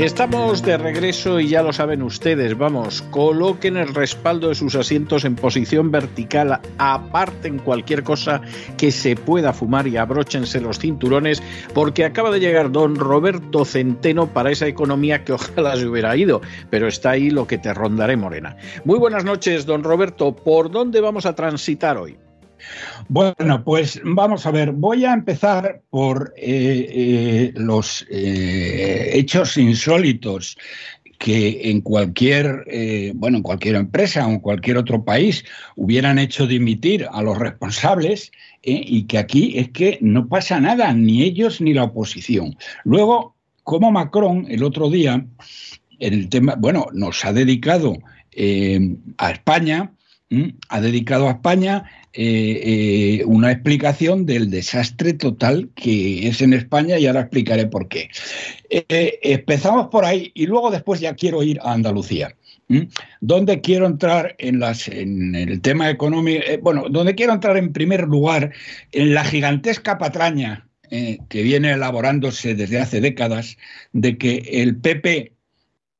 Estamos de regreso y ya lo saben ustedes, vamos, coloquen el respaldo de sus asientos en posición vertical, aparten cualquier cosa que se pueda fumar y abróchense los cinturones porque acaba de llegar don Roberto Centeno para esa economía que ojalá se hubiera ido, pero está ahí lo que te rondaré, Morena. Muy buenas noches, don Roberto, ¿por dónde vamos a transitar hoy? Bueno, pues vamos a ver, voy a empezar por eh, eh, los eh, hechos insólitos que en cualquier, bueno, en cualquier empresa o en cualquier otro país hubieran hecho dimitir a los responsables y que aquí es que no pasa nada, ni ellos ni la oposición. Luego, como Macron el otro día, el tema, bueno, nos ha dedicado a España, ha dedicado a España eh, eh, una explicación del desastre total que es en España y ahora explicaré por qué. Eh, empezamos por ahí y luego después ya quiero ir a Andalucía. Donde quiero entrar en, en el tema económico, bueno, donde quiero entrar en primer lugar en la gigantesca patraña que viene elaborándose desde hace décadas de que el PP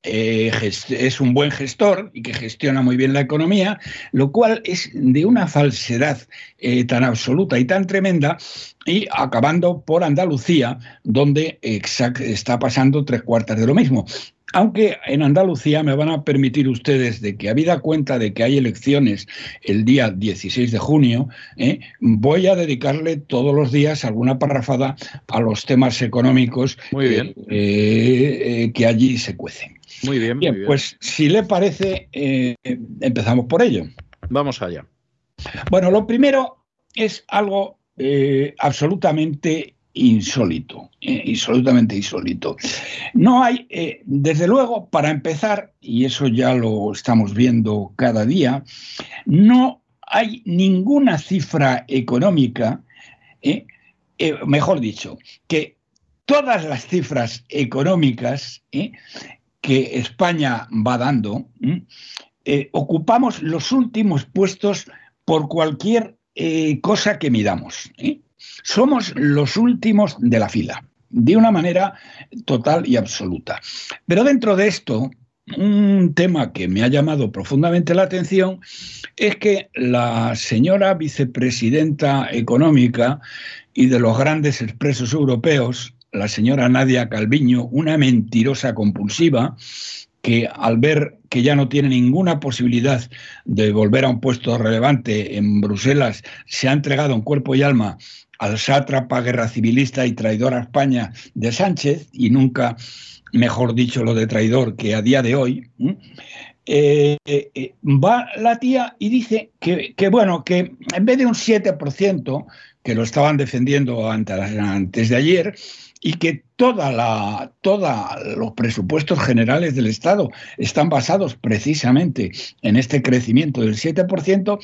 eh, es un buen gestor y que gestiona muy bien la economía, lo cual es de una falsedad eh, tan absoluta y tan tremenda, y acabando por Andalucía, donde está pasando tres cuartas de lo mismo. Aunque en Andalucía me van a permitir ustedes de que, habida cuenta de que hay elecciones el día 16 de junio, eh, voy a dedicarle todos los días alguna parrafada a los temas económicos que allí se cuecen. Muy bien, bien, Pues si le parece, eh, empezamos por ello. Vamos allá. Bueno, lo primero es algo eh, absolutamente insólito, eh, absolutamente insólito. No hay, desde luego, para empezar, y eso ya lo estamos viendo cada día, no hay ninguna cifra económica, mejor dicho, que todas las cifras económicas que España va dando, eh, ocupamos los últimos puestos por cualquier eh, cosa que midamos. ¿eh? Somos los últimos de la fila, de una manera total y absoluta. Pero dentro de esto, un tema que me ha llamado profundamente la atención es que la señora vicepresidenta económica y de los grandes expresos europeos, la señora Nadia Calviño, una mentirosa compulsiva, que al ver que ya no tiene ninguna posibilidad de volver a un puesto relevante en Bruselas, se ha entregado en cuerpo y alma al sátrapa guerra civilista y traidor a España de Sánchez, y nunca, mejor dicho, lo de traidor que a día de hoy, eh, eh, va la tía y dice que, que, bueno, que en vez de un 7%, que lo estaban defendiendo antes de ayer, y que toda la, toda los presupuestos generales del Estado están basados precisamente en este crecimiento del 7%,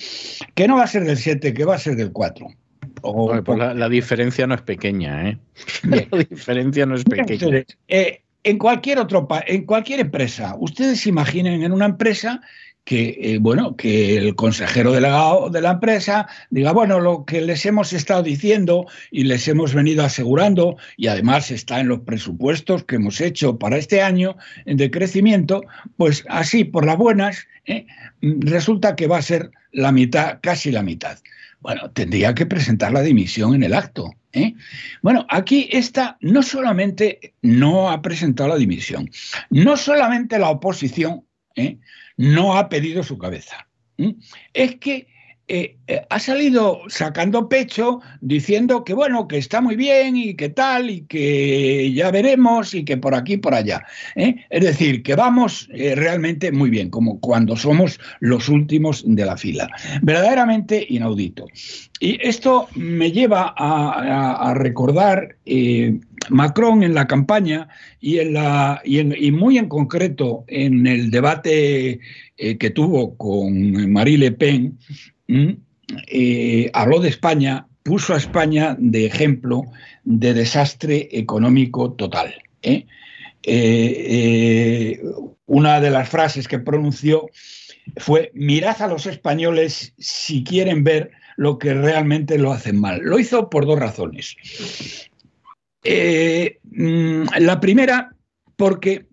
que no va a ser del 7, que va a ser del 4. Pues la, diferencia no es pequeña, ¿eh? La diferencia no es pequeña. Eh, en cualquier otro en cualquier empresa, ustedes imaginen en una empresa que, eh, bueno, que el consejero delegado de la empresa diga, bueno, lo que les hemos estado diciendo y les hemos venido asegurando, y además está en los presupuestos que hemos hecho para este año de crecimiento, pues así, por las buenas, ¿eh? resulta que va a ser la mitad, casi la mitad. Bueno, tendría que presentar la dimisión en el acto. ¿eh? Bueno, aquí esta no solamente no ha presentado la dimisión, no solamente la oposición, ¿eh? No ha pedido su cabeza. Es que eh, eh, ha salido sacando pecho diciendo que bueno, que está muy bien y que tal, y que ya veremos, y que por aquí, por allá. ¿eh? Es decir, que vamos realmente muy bien, como cuando somos los últimos de la fila. Verdaderamente inaudito. Y esto me lleva a, recordar Macron en la campaña y, en la, y, muy en concreto en el debate que tuvo con Marie Le Pen eh, habló de España, puso a España de ejemplo de desastre económico total. ¿eh? Eh, una de las frases que pronunció fue, mirad a los españoles si quieren ver lo que realmente lo hacen mal. Lo hizo por dos razones. Mm, la primera, porque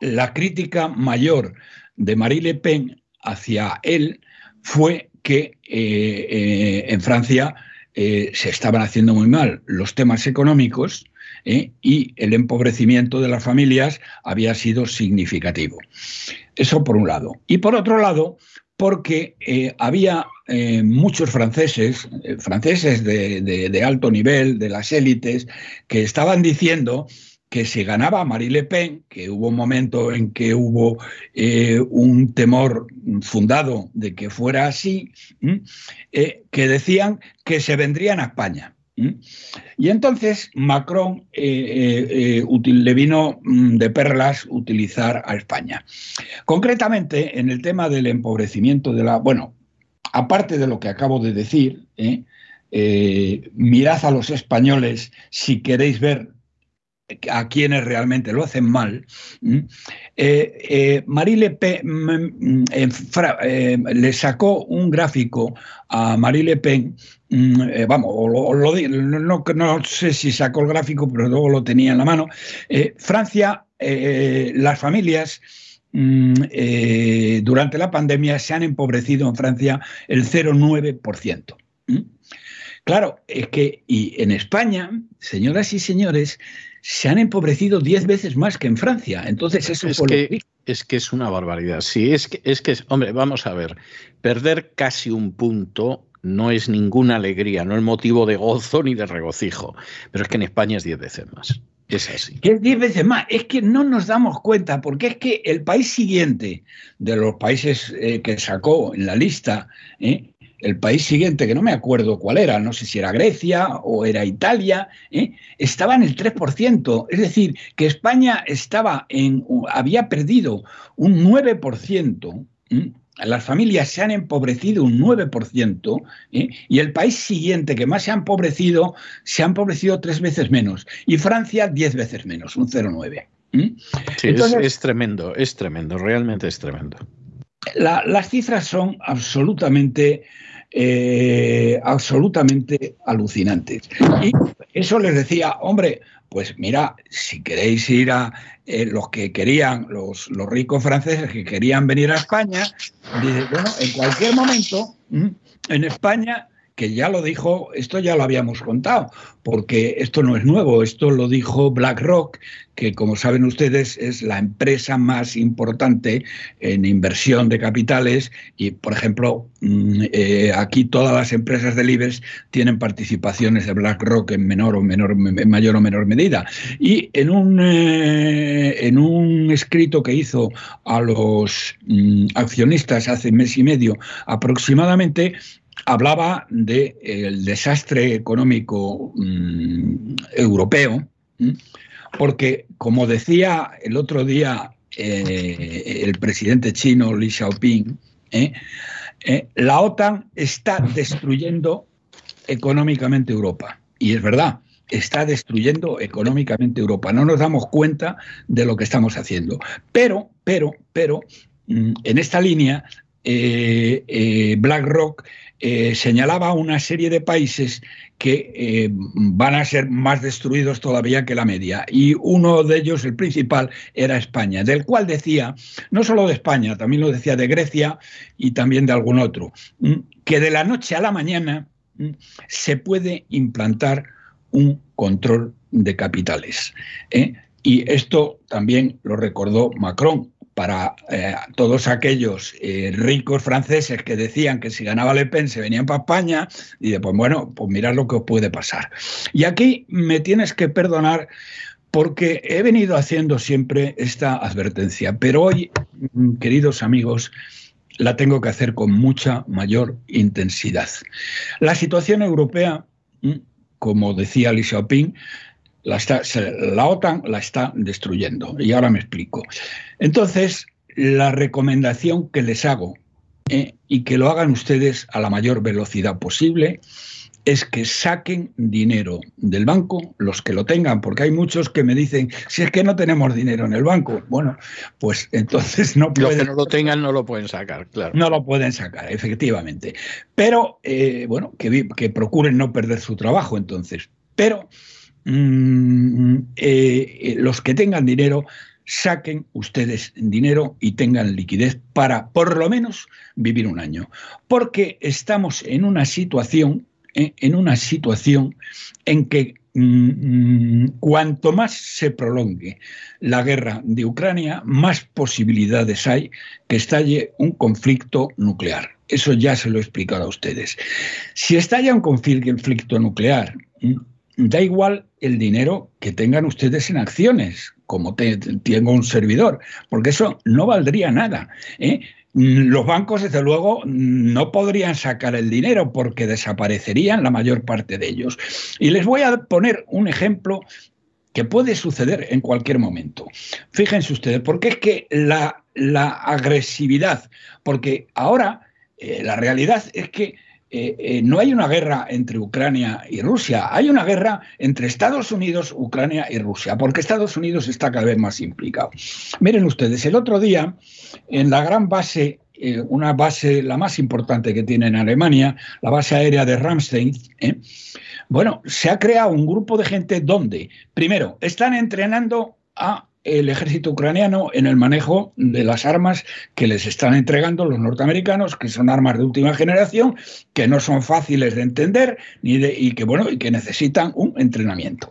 la crítica mayor de Marie Le Pen hacia él fue que eh, eh, en Francia eh, se estaban haciendo muy mal los temas económicos y el empobrecimiento de las familias había sido significativo. Eso por un lado. Y por otro lado, porque había muchos franceses, franceses de, alto nivel, de las élites, que estaban diciendo que se ganaba Marie Le Pen, que hubo un momento en que hubo eh, un temor fundado de que fuera así, eh, que decían que se vendrían a España. Y entonces Macron eh, le vino mm, de perlas utilizar a España. Concretamente, en el tema del empobrecimiento de la... Bueno, aparte de lo que acabo de decir, mirad a los españoles si queréis ver a quienes realmente lo hacen mal, eh, eh, Marie Le Pen mm, eh, le sacó un gráfico a Marie Le Pen, mm, vamos, no, sé si sacó el gráfico, pero luego lo tenía en la mano. Francia, las familias mm, durante la pandemia se han empobrecido en Francia el 0,9%. Claro, es que y en España, señoras y señores, se han empobrecido diez veces más que en Francia. Entonces eso es que, es que es una barbaridad. Sí, es que es que hombre, vamos a ver, perder casi un punto no es ninguna alegría, no es motivo de gozo ni de regocijo, pero es que en España es diez veces más. Es así. es diez veces más. Es que no nos damos cuenta, porque es que el país siguiente de los países eh, que sacó en la lista, eh, el país siguiente, que no me acuerdo cuál era, no sé si era Grecia o era Italia, ¿eh? estaba en el 3%. Es decir, que España estaba en, había perdido un 9%. Las familias se han empobrecido un 9% ¿eh? y el país siguiente que más se ha empobrecido se ha empobrecido tres veces menos y Francia diez veces menos, un 0,9. Sí, es, tremendo, es tremendo, realmente es tremendo. las cifras son absolutamente eh, absolutamente alucinantes. Y eso les decía, hombre, pues mira, si queréis ir a eh, los que querían, los, los, ricos franceses que querían venir a España, bueno, en cualquier momento, en España que ya lo dijo, esto ya lo habíamos contado, porque esto no es nuevo, esto lo dijo BlackRock, que como saben ustedes es la empresa más importante en inversión de capitales y, por ejemplo, mm, eh, aquí todas las empresas del IBEX tienen participaciones de BlackRock en menor o menor, en mayor o menor medida. Y en un, eh, en un escrito que hizo a los mm, accionistas hace mes y medio aproximadamente, hablaba del desastre económico mm, europeo, porque, como decía el otro día eh, el presidente chino Li Xiaoping, eh, eh, la OTAN está destruyendo económicamente Europa. Y es verdad, está destruyendo económicamente Europa. No nos damos cuenta de lo que estamos haciendo. Pero, pero, pero, mm, en esta línea, BlackRock eh, señalaba una serie de países que eh, van a ser más destruidos todavía que la media. Y uno de ellos, el principal, era España, del cual decía, no solo de España, también lo decía de Grecia y también de algún otro, mm, que de la noche a la mañana mm, se puede implantar un control de capitales. ¿eh? Y esto también lo recordó Macron para eh, todos aquellos eh, ricos franceses que decían que si ganaba Le Pen se venían para España, y después, bueno, pues mirad lo que os puede pasar. Y aquí me tienes que perdonar porque he venido haciendo siempre esta advertencia, pero hoy, mm, queridos amigos, la tengo que hacer con mucha mayor intensidad. La situación europea, mm, como decía Li Xiaoping, la, la OTAN la está destruyendo. Y ahora me explico. Entonces, la recomendación que les hago, eh, y que lo hagan ustedes a la mayor velocidad posible, es que saquen dinero del banco, los que lo tengan, porque hay muchos que me dicen, si es que no tenemos dinero en el banco, bueno, pues entonces no pueden... Los que no lo tengan no lo pueden sacar, claro. No lo pueden sacar, efectivamente. Pero, eh, bueno, que, que procuren no perder su trabajo entonces. Pero Mm, eh, eh, los que tengan dinero, saquen ustedes dinero y tengan liquidez para por lo menos vivir un año. Porque estamos en una situación, eh, en una situación en que mm, cuanto más se prolongue la guerra de Ucrania, más posibilidades hay que estalle un conflicto nuclear. Eso ya se lo he explicado a ustedes. Si estalla un conflicto nuclear, mm, da igual el dinero que tengan ustedes en acciones, como tengo un servidor, porque eso no valdría nada. ¿eh? Los bancos, desde luego, no podrían sacar el dinero porque desaparecerían la mayor parte de ellos. Y les voy a poner un ejemplo que puede suceder en cualquier momento. Fíjense ustedes, porque es que la, agresividad, porque ahora eh, la realidad es que eh, eh, no hay una guerra entre Ucrania y Rusia, hay una guerra entre Estados Unidos, Ucrania y Rusia, porque Estados Unidos está cada vez más implicado. Miren ustedes, el otro día, en la gran base, eh, una base, la más importante que tiene en Alemania, la base aérea de Ramstein, bueno, se ha creado un grupo de gente donde, primero, están entrenando a el ejército ucraniano en el manejo de las armas que les están entregando los norteamericanos, que son armas de última generación, que no son fáciles de entender ni de, y que bueno y que necesitan un entrenamiento.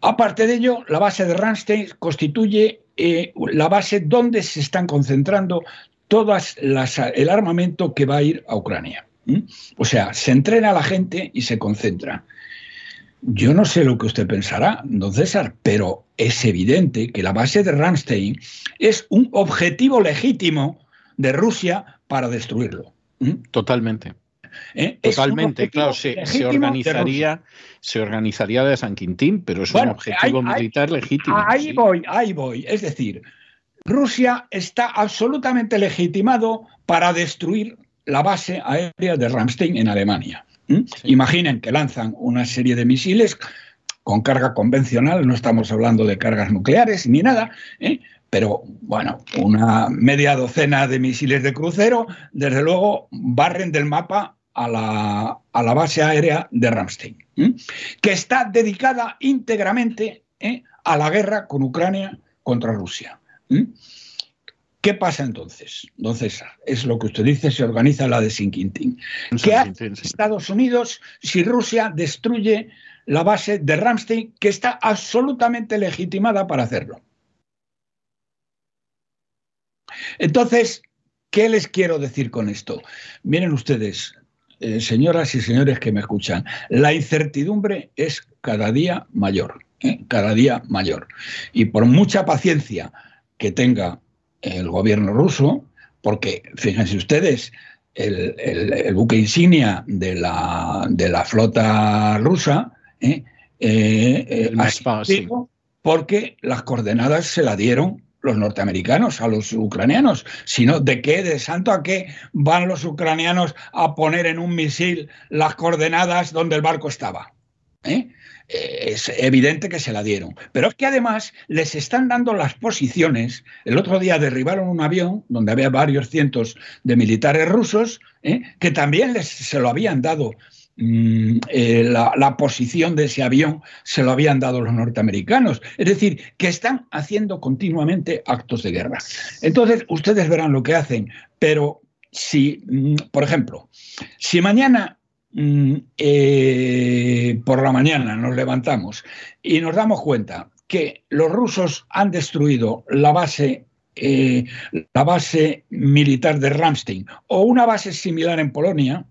Aparte de ello, la base de Ramstein constituye eh, la base donde se están concentrando todas las, el armamento que va a ir a Ucrania. O sea, se entrena a la gente y se concentra. Yo no sé lo que usted pensará, don César, pero es evidente que la base de Ramstein es un objetivo legítimo de Rusia para destruirlo. ¿Mm? Totalmente. ¿Eh? Totalmente, claro, se, organizaría, se organizaría de San Quintín, pero es un objetivo militar legítimo. Ahí voy, ahí voy. Es decir, Rusia está absolutamente legitimado para destruir la base aérea de Ramstein en Alemania. ¿Mm? Imaginen que lanzan una serie de misiles con carga convencional, no estamos hablando de cargas nucleares ni nada, ¿eh? pero bueno, una media docena de misiles de crucero, desde luego, barren del mapa a la, base aérea de Ramstein, que está dedicada íntegramente ¿eh? a la guerra con Ucrania contra Rusia. ¿Qué pasa entonces, don César? Es lo que usted dice, se organiza la de Sinquintín. ¿Qué hace Estados Unidos si Rusia destruye la base de Ramstein, que está absolutamente legitimada para hacerlo? Entonces, ¿qué les quiero decir con esto? Miren ustedes, eh, señoras y señores que me escuchan, la incertidumbre es cada día mayor, ¿eh? cada día mayor. Y por mucha paciencia que tenga el gobierno ruso, porque fíjense ustedes, el, buque insignia de la, de la flota rusa ¿eh? Eh, eh, porque las coordenadas se la dieron los norteamericanos a los ucranianos, sino de qué, de santo a qué van los ucranianos a poner en un misil las coordenadas donde el barco estaba. ¿Eh? Eh, es evidente que se la dieron. Pero es que además les están dando las posiciones. El otro día derribaron un avión donde había varios cientos de militares rusos ¿eh? que también les, se lo habían dado. Mm, eh, la, la, posición de ese avión se lo habían dado los norteamericanos. Es decir, que están haciendo continuamente actos de guerra. Entonces, ustedes verán lo que hacen, pero si, mm, por ejemplo, si mañana eh, por la mañana nos levantamos y nos damos cuenta que los rusos han destruido la base eh, la base militar de Ramstein o una base similar en Polonia,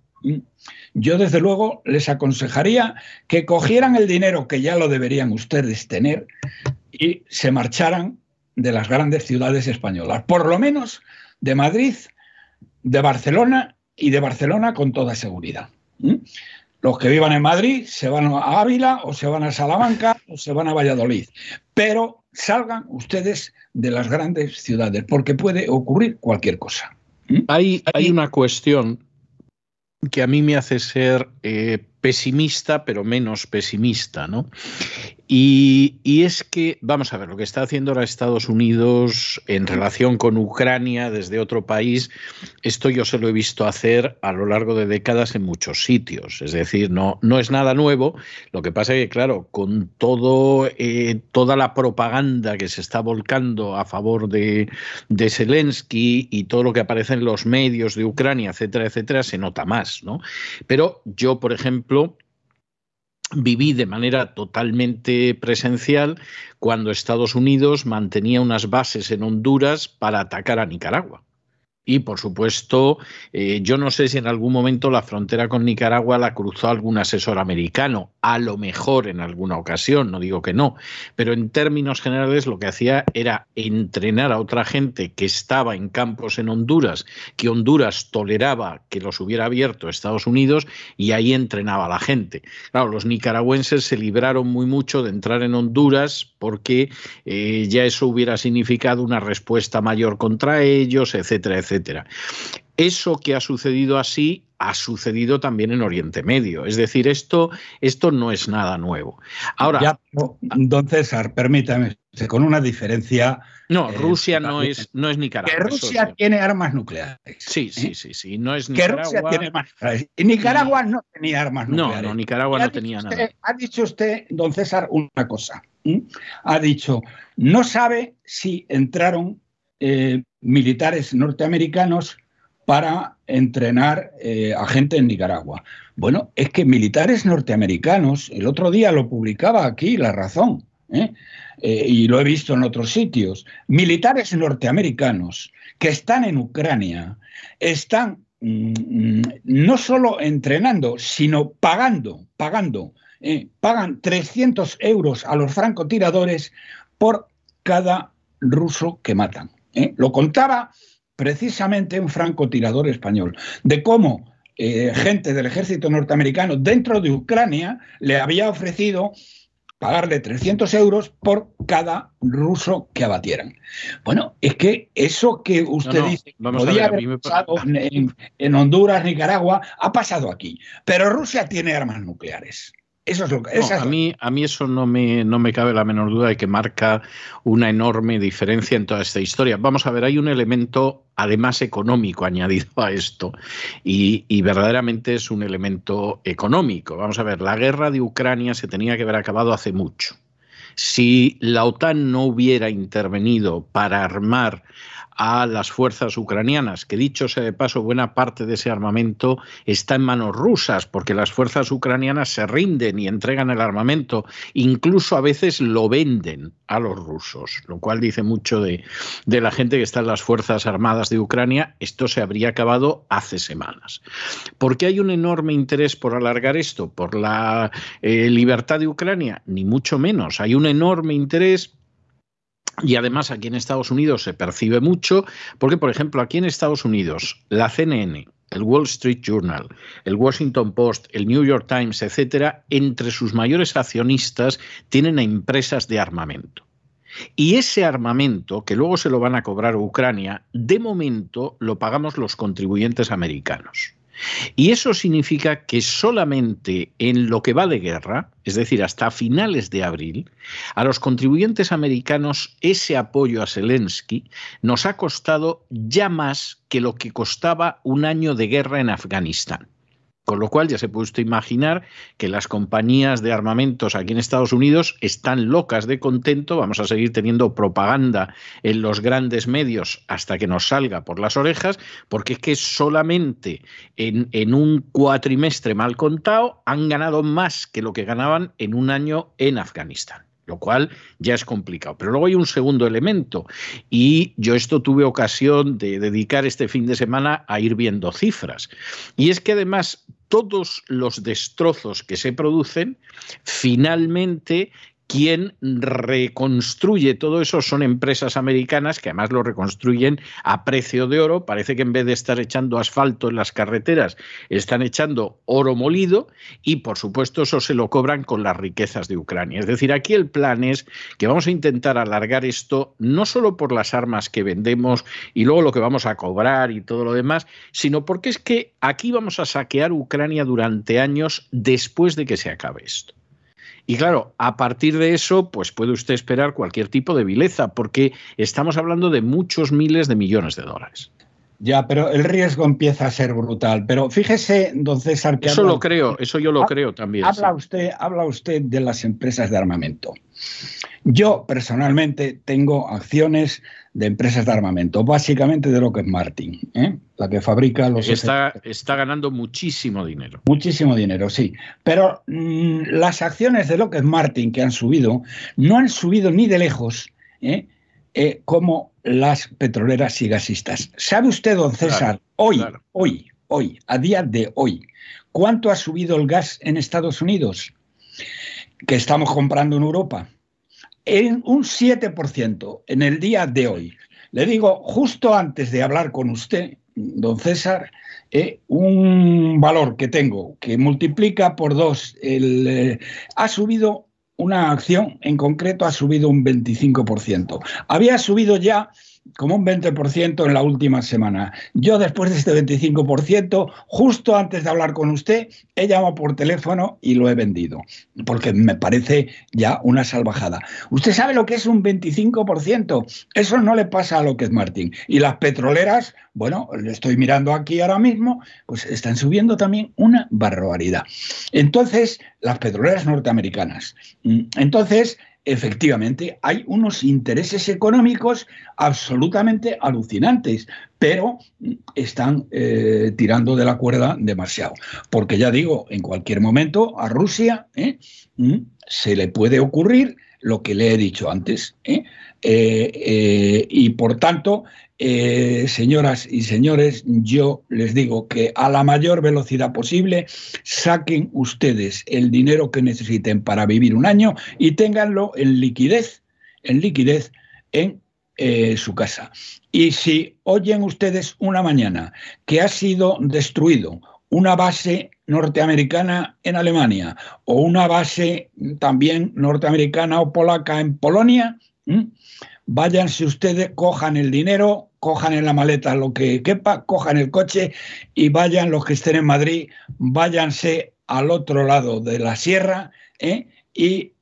yo desde luego les aconsejaría que cogieran el dinero que ya lo deberían ustedes tener y se marcharan de las grandes ciudades españolas, por lo menos de Madrid, de Barcelona y de Barcelona con toda seguridad. Los que vivan en Madrid se van a Ávila o se van a Salamanca o se van a Valladolid, pero salgan ustedes de las grandes ciudades porque puede ocurrir cualquier cosa. Hay, hay una cuestión que a mí me hace ser eh, pesimista, pero menos pesimista, ¿no? Y, es que, vamos a ver, lo que está haciendo ahora Estados Unidos en relación con Ucrania desde otro país, esto yo se lo he visto hacer a lo largo de décadas en muchos sitios. Es decir, no, no es nada nuevo. Lo que pasa es que, claro, con todo, eh, toda la propaganda que se está volcando a favor de, de Zelensky y todo lo que aparece en los medios de Ucrania, etcétera, etcétera, se nota más, ¿no? Pero yo, por ejemplo, viví de manera totalmente presencial cuando Estados Unidos mantenía unas bases en Honduras para atacar a Nicaragua. Y por supuesto, eh, yo no sé si en algún momento la frontera con Nicaragua la cruzó algún asesor americano, a lo mejor en alguna ocasión, no digo que no, pero en términos generales lo que hacía era entrenar a otra gente que estaba en campos en Honduras, que Honduras toleraba que los hubiera abierto Estados Unidos y ahí entrenaba a la gente. Claro, los nicaragüenses se libraron muy mucho de entrar en Honduras porque eh, ya eso hubiera significado una respuesta mayor contra ellos, etcétera, etcétera etcétera. Eso que ha sucedido así ha sucedido también en Oriente Medio. Es decir, esto, esto no es nada nuevo. Ahora, ya, don César, permítame, con una diferencia. No, eh, Rusia no es, no es Nicaragua. Que Rusia tiene armas nucleares. Sí, sí, ¿eh? sí, sí. No es Nicaragua. Que Rusia tiene armas nucleares. Y Nicaragua no tenía armas nucleares. No, no, Nicaragua no tenía nada. Ha dicho usted, don César, una cosa. Ha dicho, no sabe si entraron eh, militares norteamericanos para entrenar eh, a gente en Nicaragua. Bueno, es que militares norteamericanos, el otro día lo publicaba aquí La Razón, ¿eh? y lo he visto en otros sitios, militares norteamericanos que están en Ucrania, están mm, no solo entrenando, sino pagando, pagando, pagan 300 euros a los francotiradores por cada ruso que matan. ¿Eh? Lo contaba precisamente un francotirador español, de cómo eh, gente del ejército norteamericano dentro de Ucrania le había ofrecido pagarle 300 euros por cada ruso que abatieran. Bueno, es que eso que usted dice podía haber pasado en, en Honduras, Nicaragua, ha pasado aquí. Pero Rusia tiene armas nucleares. Eso es lo que. a, mí, a mí eso no me, no me cabe la menor duda de que marca una enorme diferencia en toda esta historia. Vamos a ver, hay un elemento además económico añadido a esto y, y, verdaderamente es un elemento económico. Vamos a ver, la guerra de Ucrania se tenía que haber acabado hace mucho. Si la OTAN no hubiera intervenido para armar a las fuerzas ucranianas, que dicho sea de paso, buena parte de ese armamento está en manos rusas, porque las fuerzas ucranianas se rinden y entregan el armamento, incluso a veces lo venden a los rusos, lo cual dice mucho de, la gente que está en las Fuerzas Armadas de Ucrania. Esto se habría acabado hace semanas. ¿Por qué hay un enorme interés por alargar esto? ¿Por la eh, libertad de Ucrania? Ni mucho menos. Hay un enorme interés y además aquí en Estados Unidos se percibe mucho, porque por ejemplo aquí en Estados Unidos la CNN, el Wall Street Journal, el Washington Post, el New York Times, etcétera, entre sus mayores accionistas tienen a empresas de armamento. Y ese armamento, que luego se lo van a cobrar Ucrania, de momento lo pagamos los contribuyentes americanos. Y eso significa que solamente en lo que va de guerra, es decir, hasta finales de abril, a los contribuyentes americanos ese apoyo a Zelensky nos ha costado ya más que lo que costaba un año de guerra en Afganistán. Con lo cual ya se puede usted imaginar que las compañías de armamentos aquí en Estados Unidos están locas de contento. Vamos a seguir teniendo propaganda en los grandes medios hasta que nos salga por las orejas, porque es que solamente en, en un cuatrimestre mal contado han ganado más que lo que ganaban en un año en Afganistán. lo cual ya es complicado. Pero luego hay un segundo elemento y yo esto tuve ocasión de dedicar este fin de semana a ir viendo cifras. Y es que además todos los destrozos que se producen finalmente quien reconstruye todo eso son empresas americanas que además lo reconstruyen a precio de oro. Parece que en vez de estar echando asfalto en las carreteras, están echando oro molido y por supuesto eso se lo cobran con las riquezas de Ucrania. Es decir, aquí el plan es que vamos a intentar alargar esto no solo por las armas que vendemos y luego lo que vamos a cobrar y todo lo demás, sino porque es que aquí vamos a saquear Ucrania durante años después de que se acabe esto. Y claro, a partir de eso, pues puede usted esperar cualquier tipo de vileza, porque estamos hablando de muchos miles de millones de dólares. Ya, pero el riesgo empieza a ser brutal. Pero fíjese, don César, que... Eso lo creo, eso yo lo creo también. Habla, usted, habla usted de las empresas de armamento. Yo personalmente tengo acciones de empresas de armamento, básicamente de lo que es Martin, ¿eh? la que fabrica los... Está, está ganando muchísimo dinero. Muchísimo dinero, sí. Pero mm, las acciones de lo que es Martin que han subido, no han subido ni de lejos ¿eh? Eh, como las petroleras y gasistas. ¿Sabe usted, don César, hoy, hoy, hoy, a día de hoy, cuánto ha subido el gas en Estados Unidos? Que estamos comprando en Europa en un 7% en el día de hoy. Le digo, justo antes de hablar con usted, don César, eh, un valor que tengo que multiplica por dos, el, eh, ha subido una acción en concreto, ha subido un 25%. Había subido ya como un 20% en la última semana. Yo después de este 25%, justo antes de hablar con usted, he llamado por teléfono y lo he vendido, porque me parece ya una salvajada. Usted sabe lo que es un 25%, eso no le pasa a lo que es Martín. Y las petroleras, bueno, le estoy mirando aquí ahora mismo, pues están subiendo también una barbaridad. Entonces, las petroleras norteamericanas. Mm, entonces, efectivamente hay unos intereses económicos absolutamente alucinantes, pero están eh, tirando de la cuerda demasiado. Porque ya digo, en cualquier momento a Rusia ¿eh? mm, se le puede ocurrir lo que le he dicho antes. ¿eh? y por tanto, eh, señoras y señores, yo les digo que a la mayor velocidad posible saquen ustedes el dinero que necesiten para vivir un año y ténganlo en liquidez, en liquidez en eh, su casa. Y si oyen ustedes una mañana que ha sido destruido una base norteamericana en Alemania o una base también norteamericana o polaca en Polonia, váyanse ustedes, cojan el dinero, cojan en la maleta lo que quepa, cojan el coche y vayan los que estén en Madrid, váyanse al otro lado de la sierra ¿eh? y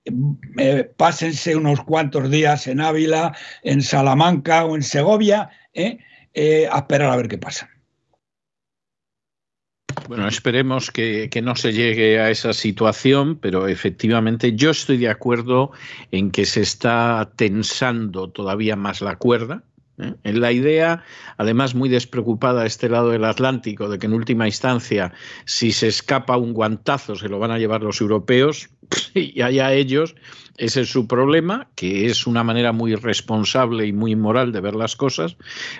eh, pásense unos cuantos días en Ávila, en Salamanca o en Segovia ¿eh? a esperar a ver qué pasa. Bueno, esperemos que, no se llegue a esa situación, pero efectivamente yo estoy de acuerdo en que se está tensando todavía más la cuerda. ¿eh? En la idea, además muy despreocupada a este lado del Atlántico, de que en última instancia, si se escapa un guantazo, se lo van a llevar los europeos, y allá ellos, ese es su problema, que es una manera muy responsable y muy inmoral de ver las cosas,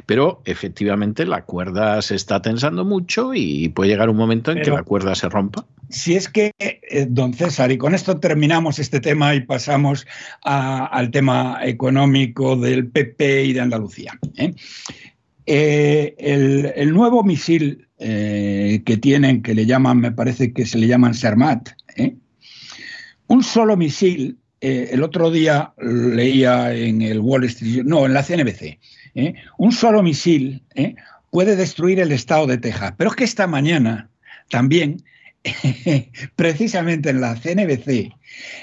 pero efectivamente la cuerda se está tensando mucho y puede llegar un momento en que la cuerda se rompa. Si es que, eh, don César, y con esto terminamos este tema y pasamos al tema económico del PP y de Andalucía. ¿eh? Eh, el, nuevo misil que tienen, que le llaman, me parece que se le llaman Sermat, un solo misil eh, el otro día leía en el Wall Street, no, en la CNBC, ¿eh? un solo misil ¿eh? puede destruir el estado de Texas. Pero es que esta mañana también, precisamente en la CNBC,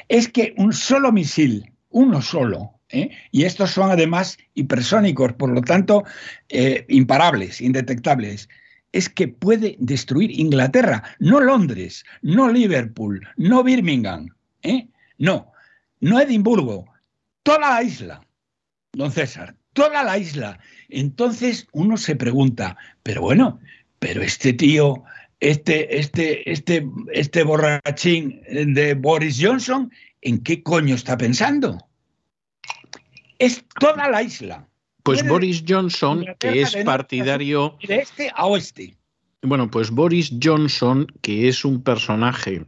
es que un solo misil, uno solo, y estos son además hipersónicos, por lo tanto, imparables, indetectables, es que puede destruir Inglaterra, no Londres, no Liverpool, no Birmingham, no, no Edimburgo, toda la isla, don César, toda la isla. Entonces uno se pregunta, pero bueno, pero este tío, este, este, este, este borrachín de Boris Johnson, en qué coño está pensando. Es toda la isla. Pues Boris Johnson, que es partidario... De este a oeste. Bueno, pues Boris Johnson, que es un personaje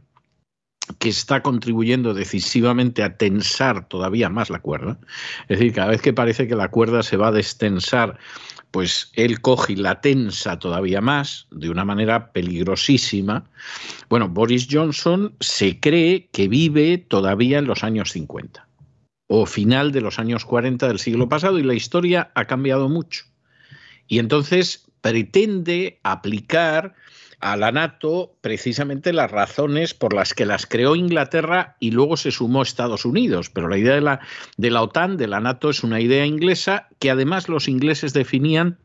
que está contribuyendo decisivamente a tensar todavía más la cuerda. Es decir, cada vez que parece que la cuerda se va a destensar, pues él coge y la tensa todavía más, de una manera peligrosísima. Bueno, Boris Johnson se cree que vive todavía en los años 50 o final de los años 40 del siglo pasado y la historia ha cambiado mucho. Y entonces pretende aplicar a la NATO precisamente las razones por las que las creó Inglaterra y luego se sumó Estados Unidos. Pero la idea de la, de la OTAN, de la NATO, es una idea inglesa que además los ingleses definían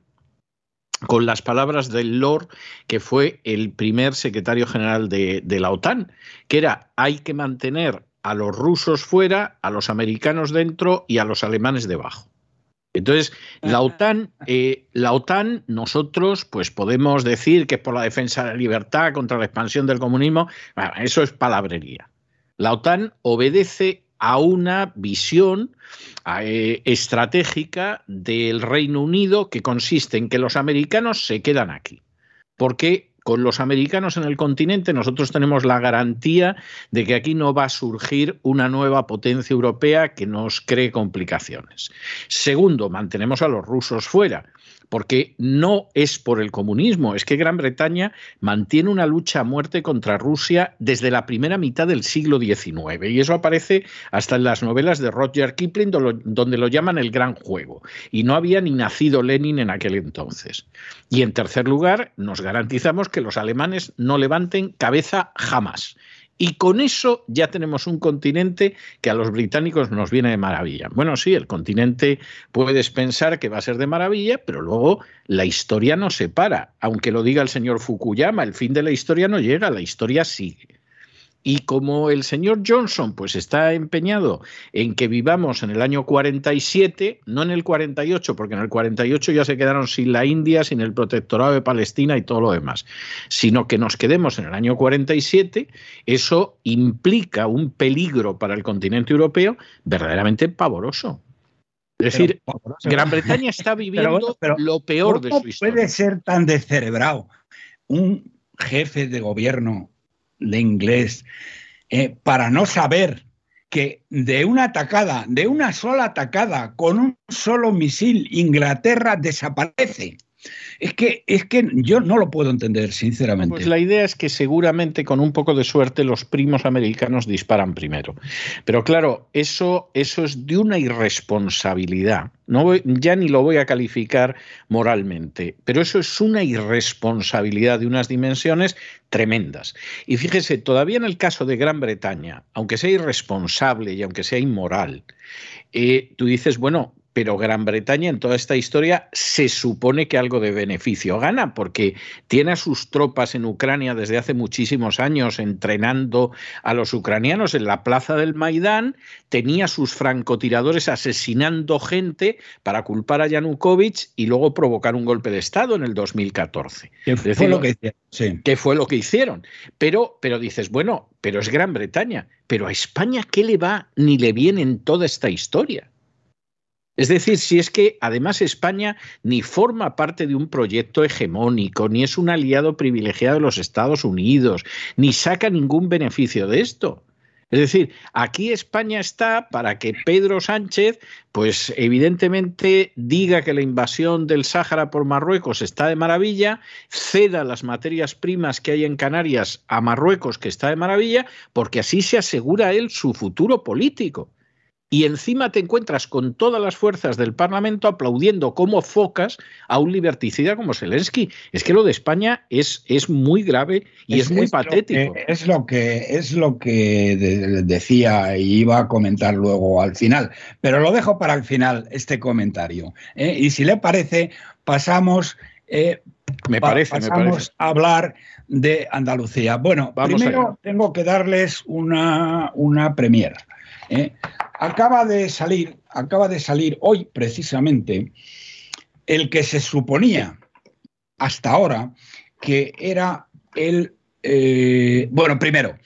con las palabras del Lord, que fue el primer secretario general de, de la OTAN, que era hay que mantener a los rusos fuera, a los americanos dentro y a los alemanes debajo. Entonces, la OTAN, eh, la OTAN, nosotros, pues podemos decir que es por la defensa de la libertad contra la expansión del comunismo. eso es palabrería. La OTAN obedece a una visión eh, estratégica del Reino Unido que consiste en que los americanos se quedan aquí. Porque con los americanos en el continente nosotros tenemos la garantía de que aquí no va a surgir una nueva potencia europea que nos cree complicaciones. Segundo, mantenemos a los rusos fuera porque no es por el comunismo, es que Gran Bretaña mantiene una lucha a muerte contra Rusia desde la primera mitad del siglo XIX, y eso aparece hasta en las novelas de Roger Kipling, donde lo llaman el gran juego, y no había ni nacido Lenin en aquel entonces. Y en tercer lugar, nos garantizamos que los alemanes no levanten cabeza jamás. Y con eso ya tenemos un continente que a los británicos nos viene de maravilla. Bueno, sí, el continente puedes pensar que va a ser de maravilla, pero luego la historia no se para. Aunque lo diga el señor Fukuyama, el fin de la historia no llega, la historia sigue. Y como el señor Johnson pues está empeñado en que vivamos en el año 47, no en el 48, porque en el 48 ya se quedaron sin la India, sin el protectorado de Palestina y todo lo demás, sino que nos quedemos en el año 47, eso implica un peligro para el continente europeo verdaderamente pavoroso. Es decir, Gran Bretaña está viviendo lo peor de su historia. puede ser tan descerebrado un jefe de gobierno de inglés, eh, para no saber que de una atacada, de una sola atacada, con un solo misil, Inglaterra desaparece. Es que, es que yo no lo puedo entender, sinceramente. Pues la idea es que seguramente con un poco de suerte los primos americanos disparan primero. Pero claro, eso, eso es de una irresponsabilidad. No ya ni lo voy a calificar moralmente, pero eso es una irresponsabilidad de unas dimensiones tremendas. Y fíjese, todavía en el caso de Gran Bretaña, aunque sea irresponsable y aunque sea inmoral, eh, tú dices, bueno, pero Gran Bretaña en toda esta historia se supone que algo de beneficio gana, porque tiene a sus tropas en Ucrania desde hace muchísimos años entrenando a los ucranianos en la plaza del Maidán, tenía a sus francotiradores asesinando gente para culpar a Yanukovych y luego provocar un golpe de Estado en el 2014. ¿Qué fue, lo que hicieron? ¿Qué fue lo que hicieron? Pero, pero dices, bueno, pero es Gran Bretaña, pero a España ¿qué le va ni le viene en toda esta historia? Es decir, si es que además España ni forma parte de un proyecto hegemónico, ni es un aliado privilegiado de los Estados Unidos, ni saca ningún beneficio de esto. Es decir, aquí España está para que Pedro Sánchez, pues evidentemente diga que la invasión del Sáhara por Marruecos está de maravilla, ceda las materias primas que hay en Canarias a Marruecos, que está de maravilla, porque así se asegura él su futuro político y encima te encuentras con todas las fuerzas del Parlamento aplaudiendo como focas a un liberticida como Zelensky. Es que lo de España es, es muy grave y es, muy patético. es lo que es lo que decía y iba a comentar luego al final, pero lo dejo para el final este comentario. ¿eh? Y si le parece, pasamos eh, me parece, pasamos a hablar de Andalucía. Bueno, primero tengo que darles una, una premiera. ¿Eh? Acaba de salir, acaba de salir hoy precisamente el que se suponía hasta ahora que era el... Eh, bueno, primero,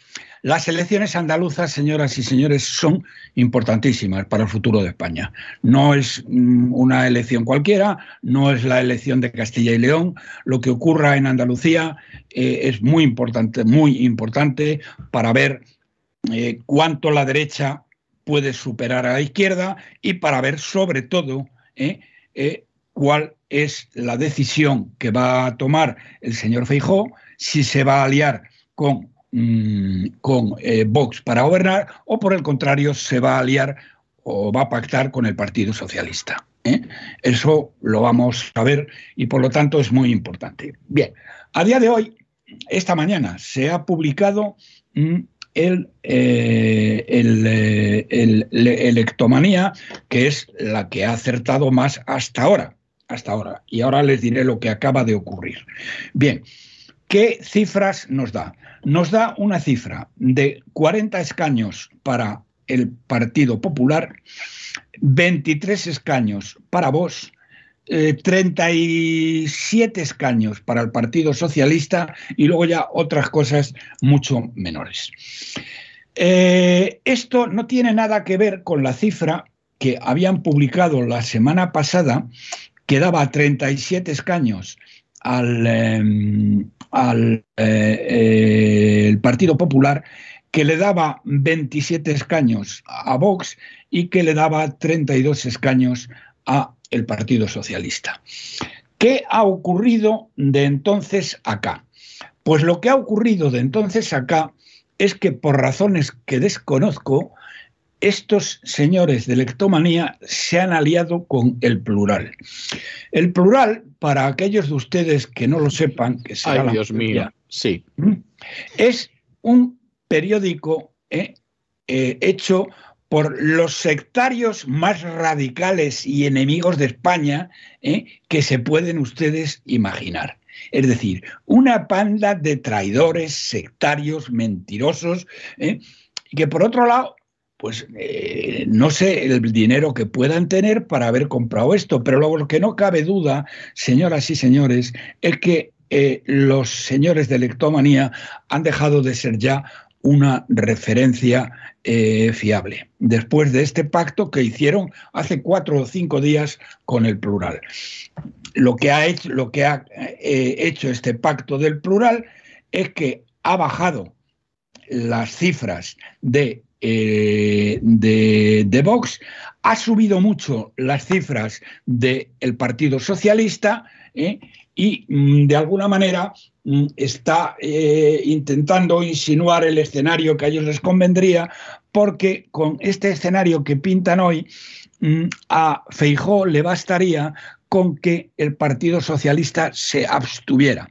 Las elecciones andaluzas, señoras y señores, son importantísimas para el futuro de España. No es mm, una elección cualquiera, no es la elección de Castilla y León. Lo que ocurra en Andalucía eh, es muy importante, muy importante para ver cuánto la derecha puede superar a la izquierda y para ver sobre todo eh, cuál es la decisión que va a tomar el señor Feijó, si se va a aliar con Mm, con eh, Vox para gobernar o por el contrario se va a aliar o va a pactar con el Partido Socialista. ¿eh? Eso lo vamos a ver y por lo tanto es muy importante. Bien, a día de hoy, esta mañana, se ha publicado el, eh, el, Electomanía, que es la que ha acertado más hasta ahora. Hasta ahora. Y ahora les diré lo que acaba de ocurrir. Bien, ¿qué cifras nos da? nos da una cifra de 40 escaños para el Partido Popular, 23 escaños para vos, 37 eh, escaños para el Partido Socialista y luego ya otras cosas mucho menores. Eh, esto no tiene nada que ver con la cifra que habían publicado la semana pasada, que daba 37 escaños al, em, al eh, Partido Popular que le daba 27 escaños a Vox y que le daba 32 escaños a el Partido Socialista. ¿Qué ha ocurrido de entonces acá? Pues lo que ha ocurrido de entonces acá es que por razones que desconozco, estos señores de lectomanía se han aliado con el plural. El plural, para aquellos de ustedes que no lo sepan, que será Ay, Dios mío, sí. Es un periódico eh, eh, hecho por los sectarios más radicales y enemigos de España eh, que se pueden ustedes imaginar. Es decir, una panda de traidores, sectarios, mentirosos, y que por otro lado pues eh, no sé el dinero que puedan tener para haber comprado esto, pero lo que no cabe duda, señoras y señores, es que eh, los señores de lectomanía han dejado de ser ya una referencia eh, fiable, después de este pacto que hicieron hace cuatro o cinco días con el plural. Lo que ha hecho, lo que ha, hecho este pacto del plural es que ha bajado las cifras de eh, de, Vox, ha subido mucho las cifras del Partido Socialista eh, y mm, de alguna manera mm, está eh, intentando insinuar el escenario que a ellos les convendría, porque con este escenario que pintan hoy, mm, a Feijó le bastaría con que el Partido Socialista se abstuviera,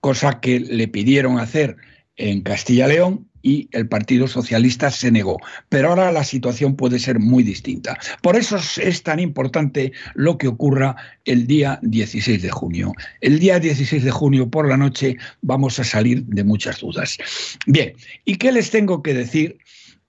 cosa que le pidieron hacer en Castilla-León y el Partido Socialista se negó. Pero ahora la situación puede ser muy distinta. Por eso es tan importante lo que ocurra el día 16 de junio. El día 16 de junio por la noche vamos a salir de muchas dudas. Bien, ¿y qué les tengo que decir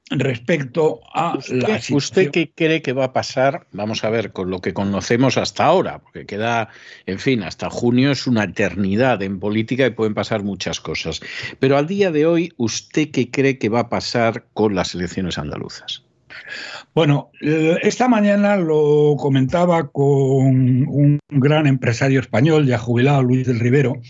respecto a la ¿Usted qué cree que va a pasar? Vamos a ver, con lo que conocemos hasta ahora, porque queda, en fin, hasta junio es una eternidad en política y pueden pasar muchas cosas. Pero al día de hoy, ¿usted qué cree que va a pasar con las elecciones andaluzas? Bueno, esta mañana lo comentaba con un gran empresario español ya jubilado, Luis del Rivero,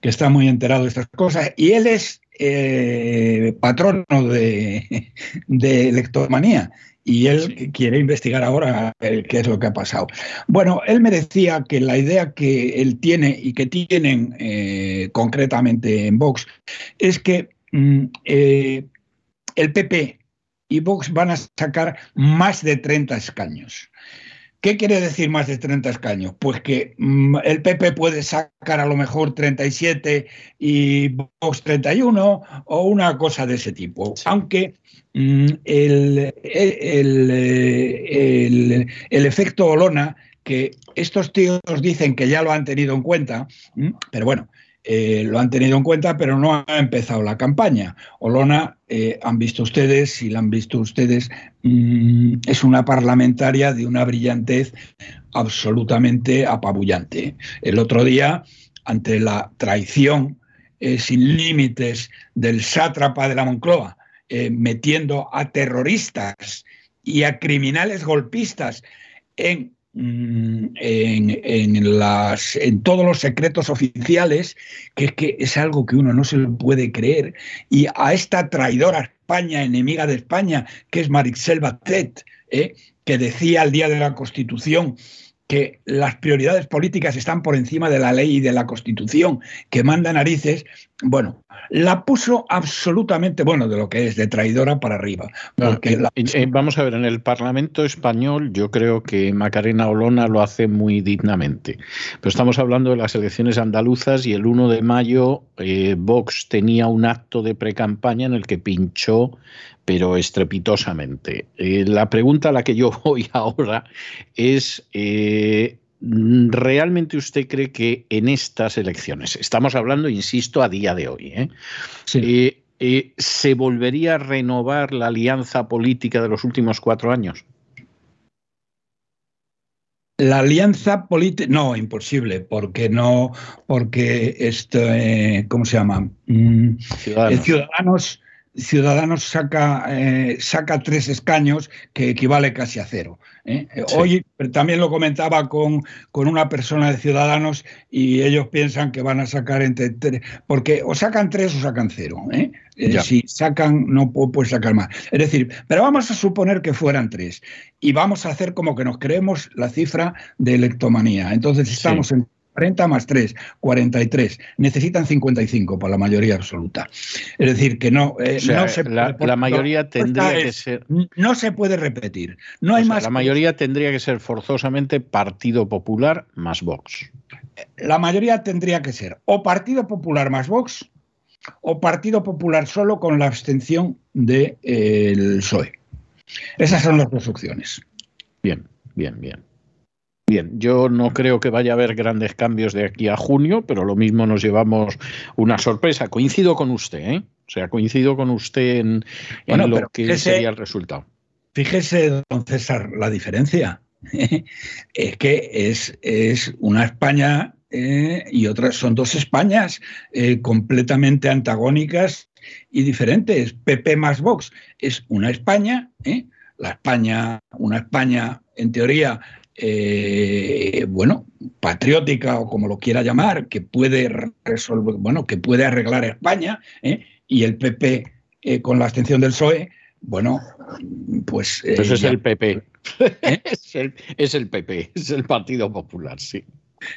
que está muy enterado de estas cosas, y él es eh, patrono de, de electomanía y él quiere investigar ahora qué es lo que ha pasado. Bueno, él me decía que la idea que él tiene y que tienen eh, concretamente en Vox es que mm, eh, el PP y Vox van a sacar más de 30 escaños. ¿Qué quiere decir más de 30 escaños? Pues que mm, el PP puede sacar a lo mejor 37 y Vox 31 o una cosa de ese tipo. Aunque mm, el, el, efecto Olona, que estos tíos dicen que ya lo han tenido en cuenta, mm, pero bueno, eh, lo han tenido en cuenta, pero no ha empezado la campaña. Olona, eh, han visto ustedes, si la han visto ustedes, mm, es una parlamentaria de una brillantez absolutamente apabullante. El otro día, ante la traición eh, sin límites del sátrapa de la Moncloa, metiendo a terroristas y a criminales golpistas en mm, en, las, en todos los secretos oficiales, que es que es algo que uno no se lo puede creer, y a esta traidora España, enemiga de España, que es Marixel Batet, ¿eh? que decía al día de la Constitución que las prioridades políticas están por encima de la ley y de la Constitución, que manda narices, bueno, la puso absolutamente, bueno, de lo que es, de traidora para arriba. Porque eh, vamos a ver, en el Parlamento español yo creo que Macarena Olona lo hace muy dignamente. Pero estamos hablando de las elecciones andaluzas y el 1 de mayo eh, Vox tenía un acto de precampaña en el que pinchó pero estrepitosamente. Eh, la pregunta a la que yo voy ahora es, eh, ¿realmente usted cree que en estas elecciones, estamos hablando, insisto, a día de hoy, ¿eh? ¿se volvería a renovar la alianza política de los últimos cuatro años? La alianza política, no, imposible, porque no, porque esto, ¿cómo se llama? Mm, Ciudadanos Ciudadanos saca, eh, saca tres escaños, que equivale casi a cero. ¿eh? Hoy también lo comentaba con, con, una persona de Ciudadanos y ellos piensan que van a sacar entre tres, porque o sacan tres o sacan cero. ¿eh? si sacan, no pueden sacar más. Es decir, pero vamos a suponer que fueran tres y vamos a hacer como que nos creemos la cifra de electomanía. Entonces estamos en 40 más 3, 43. Necesitan 55 para la mayoría absoluta. Es decir, que no, eh, se, la, mayoría tendría que ser. No se puede repetir. No hay más. La mayoría tendría que ser forzosamente Partido Popular más Vox. La mayoría tendría que ser o Partido Popular más Vox o Partido Popular solo con la abstención del de, PSOE. Esas son las dos opciones. Bien, bien, bien. Bien, yo no creo que vaya a haber grandes cambios de aquí a junio, pero lo mismo nos llevamos una sorpresa. Coincido con usted, ¿eh? O sea, coincido con usted en, lo que sería el resultado. Fíjese, don César, la diferencia. es que es, es una España eh, y otras son dos Españas eh, completamente antagónicas y diferentes. PP más Vox es una España, ¿eh? la España, una España en teoría eh, bueno, patriótica o como lo quiera llamar, que puede resolver, bueno, que puede arreglar España, ¿eh? y el PP eh, con la abstención del PSOE, bueno, pues. Eso es el PP. es, el, es, el, PP, es el Partido Popular, sí.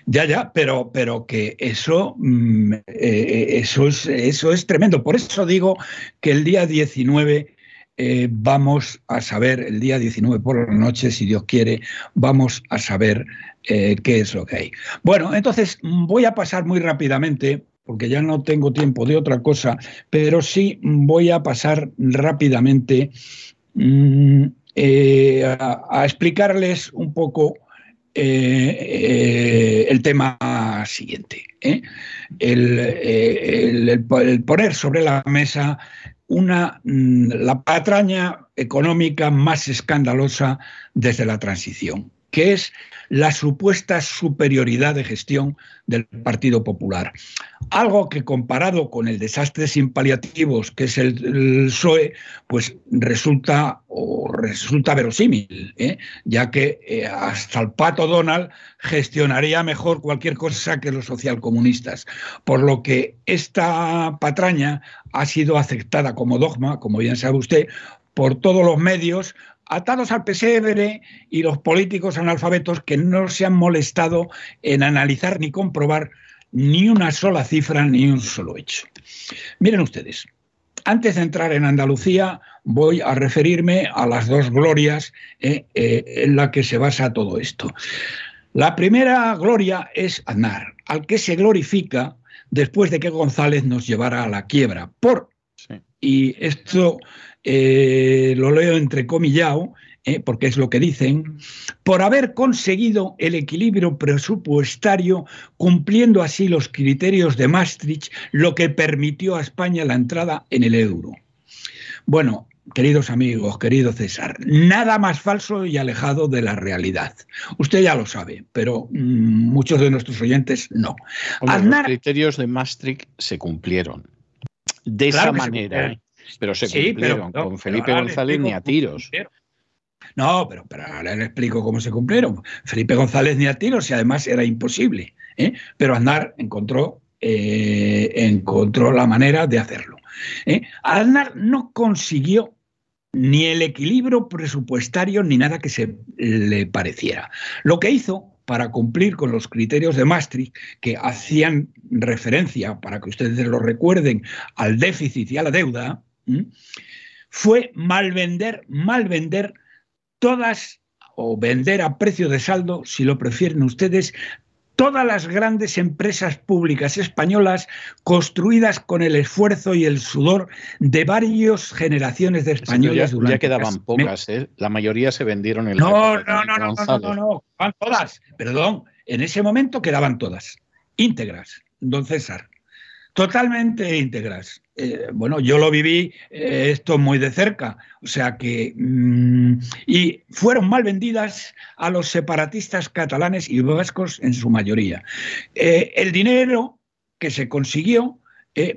Ya, ya, pero, pero que eso, mm, eso, es, eso es tremendo. Por eso digo que el día 19 eh, vamos a saber, el día 19 por la noche, si Dios quiere, vamos a saber eh, qué es lo que hay. Bueno, entonces voy a pasar muy rápidamente, porque ya no tengo tiempo de otra cosa, pero sí voy a pasar rápidamente mm, eh, a, explicarles un poco el tema siguiente. el, poner sobre la mesa una, mm, la patraña económica más escandalosa desde la transición, que es la supuesta superioridad de gestión del Partido Popular. Algo que comparado con el desastre sin paliativos que es el, PSOE, pues resulta, o resulta verosímil, ¿eh? ya que eh, hasta el pato Donald gestionaría mejor cualquier cosa que los socialcomunistas. Por lo que esta patraña ha sido aceptada como dogma, como bien sabe usted, por todos los medios, atados al pesebre y los políticos analfabetos que no se han molestado en analizar ni comprobar ni una sola cifra ni un solo hecho. Miren ustedes, antes de entrar en Andalucía, voy a referirme a las dos glorias eh, eh, en las que se basa todo esto. La primera gloria es Aznar, al que se glorifica después de que González nos llevara a la quiebra. Por, y esto eh, lo leo entre comillado, eh, porque es lo que dicen, por haber conseguido el equilibrio presupuestario cumpliendo así los criterios de Maastricht, lo que permitió a España la entrada en el euro. Bueno, queridos amigos, querido César, nada más falso y alejado de la realidad. Usted ya lo sabe, pero mm, muchos de nuestros oyentes no. los criterios de Maastricht se cumplieron. De esa manera, pero se cumplieron con Felipe González ni a tiros. No, pero, pero, ahora le explico cómo se cumplieron. Felipe González ni a tiros y además era imposible. ¿eh? Pero Aznar encontró, eh, encontró la manera de hacerlo. ¿eh? Aznar no consiguió ni el equilibrio presupuestario ni nada que se le pareciera. Lo que hizo para cumplir con los criterios de Maastricht, que hacían referencia, para que ustedes lo recuerden, al déficit y a la deuda, fue mal vender, mal vender todas o vender a precio de saldo, si lo prefieren ustedes, todas las grandes empresas públicas españolas construidas con el esfuerzo y el sudor de varias generaciones de españoles. Ya, ya quedaban pocas, ¿eh? la mayoría se vendieron en no, no, no, no, no, no, no, no, todas, perdón, en ese momento quedaban todas, íntegras, don César. Totalmente íntegras. Eh, bueno, yo lo viví eh, esto muy de cerca, o sea que... Mm, y fueron mal vendidas a los separatistas catalanes y vascos en su mayoría. Eh, el dinero que se consiguió,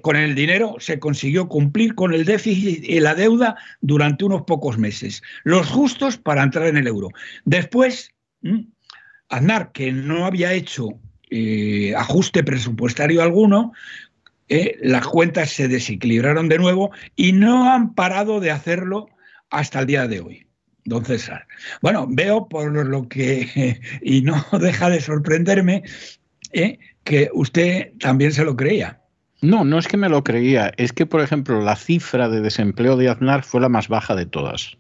con el dinero se consiguió cumplir con el déficit y la deuda durante unos pocos meses, los justos para entrar en el euro. Después, mm, Aznar, que no había hecho ajuste presupuestario alguno, eh, las cuentas se desequilibraron de nuevo y no han parado de hacerlo hasta el día de hoy. Don César. Bueno, veo por lo que, y no deja de sorprenderme, eh, que usted también se lo creía. No, no es que me lo creía, es que, por ejemplo, la cifra de desempleo de Aznar fue la más baja de todas.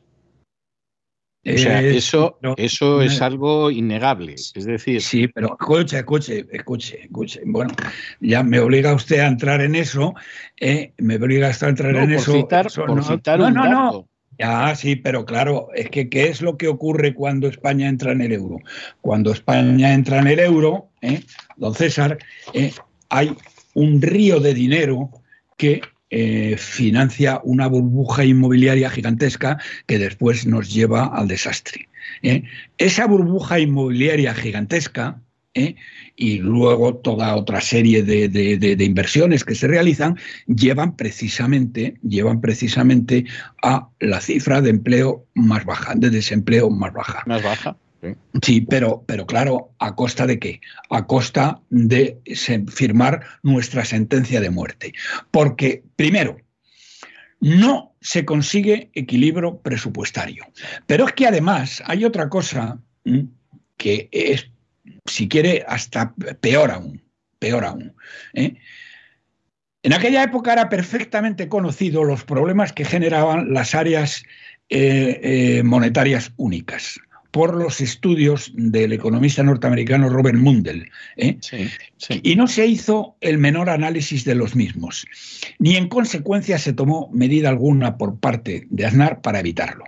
O sea, eso, eso es algo innegable. Es decir. Sí, pero escuche, escuche, escuche, escuche. Bueno, ya me obliga usted a entrar en eso. Eh, me obliga a entrar en eso. Citar, por no, citar no, no, no. Ya, sí, pero claro, es que ¿qué es lo que ocurre cuando España entra en el euro? Cuando España entra en el euro, eh, don César, eh, hay un río de dinero que eh, financia una burbuja inmobiliaria gigantesca que después nos lleva al desastre. ¿eh? Esa burbuja inmobiliaria gigantesca ¿eh? y luego toda otra serie de, inversiones que se realizan llevan precisamente, llevan precisamente a la cifra de empleo más baja, de desempleo más baja. Más baja. Sí, pero, pero claro, ¿a costa de qué? A costa de firmar nuestra sentencia de muerte. Porque, primero, no se consigue equilibrio presupuestario. Pero es que además hay otra cosa que es, si quiere, hasta peor aún. Peor aún. ¿eh? En aquella época era perfectamente conocido los problemas que generaban las áreas eh, eh, monetarias únicas por los estudios del economista norteamericano Robert Mundell. ¿eh? Y no se hizo el menor análisis de los mismos, ni en consecuencia se tomó medida alguna por parte de Aznar para evitarlo.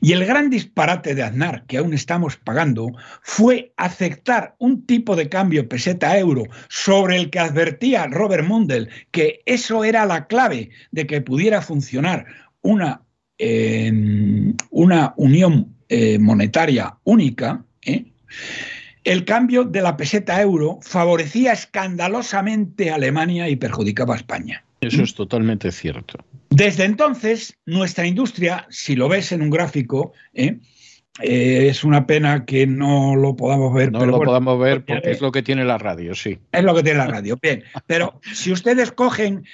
Y el gran disparate de Aznar, que aún estamos pagando, fue aceptar un tipo de cambio peseta-euro sobre el que advertía Robert Mundell que eso era la clave de que pudiera funcionar una, eh, una unión eh, monetaria única, ¿eh? el cambio de la peseta euro favorecía escandalosamente a Alemania y perjudicaba a España. Eso es totalmente cierto. Desde entonces, nuestra industria, si lo ves en un gráfico, ¿eh? es una pena que no lo podamos ver. No lo podamos ver porque es lo que tiene la radio, sí. Es lo que tiene la radio. Bien, pero si ustedes cogen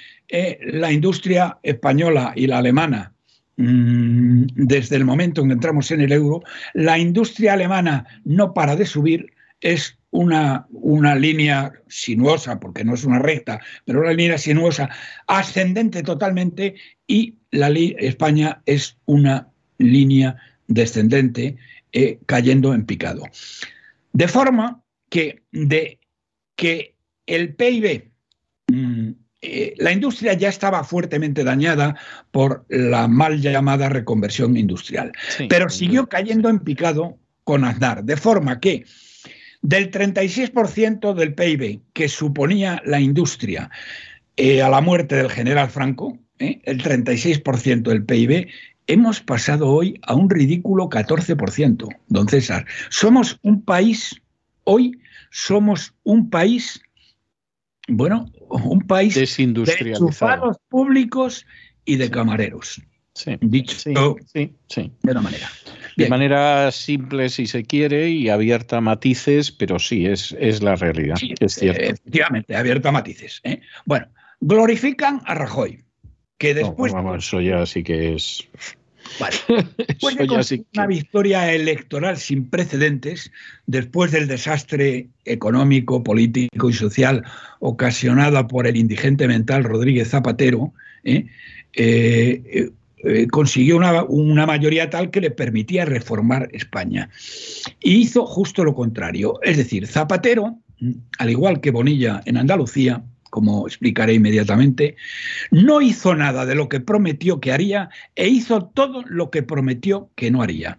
la industria española y la alemana desde el momento en que entramos en el euro, la industria alemana no para de subir, es una, una, línea sinuosa, porque no es una recta, pero una línea sinuosa ascendente totalmente y la España es una línea descendente eh, cayendo en picado. De forma que, de, que el PIB mm, eh, la industria ya estaba fuertemente dañada por la mal llamada reconversión industrial, pero siguió cayendo en picado con Aznar, de forma que del 36% del PIB que suponía la industria eh, a la muerte del general Franco, eh, el 36% del PIB hemos pasado hoy a un ridículo 14%, don César. Somos un país, hoy somos un país, bueno, un país. De públicos y de camareros. Sí, dicho sí, sí, de una manera. De manera simple si se quiere y abierta a matices, pero sí, es, es la realidad, es cierto. Efectivamente, abierta a matices. ¿eh? Bueno, glorifican a Rajoy, que después... vamos, eso ya sí que es... Vale. Después de una victoria electoral sin precedentes, después del desastre económico, político y social ocasionada por el indigente mental Rodríguez Zapatero, ¿eh? Eh, eh, consiguió una, una, mayoría tal que le permitía reformar España. Y hizo justo lo contrario. Es decir, Zapatero, al igual que Bonilla en Andalucía, como explicaré inmediatamente, no hizo nada de lo que prometió que haría e hizo todo lo que prometió que no haría.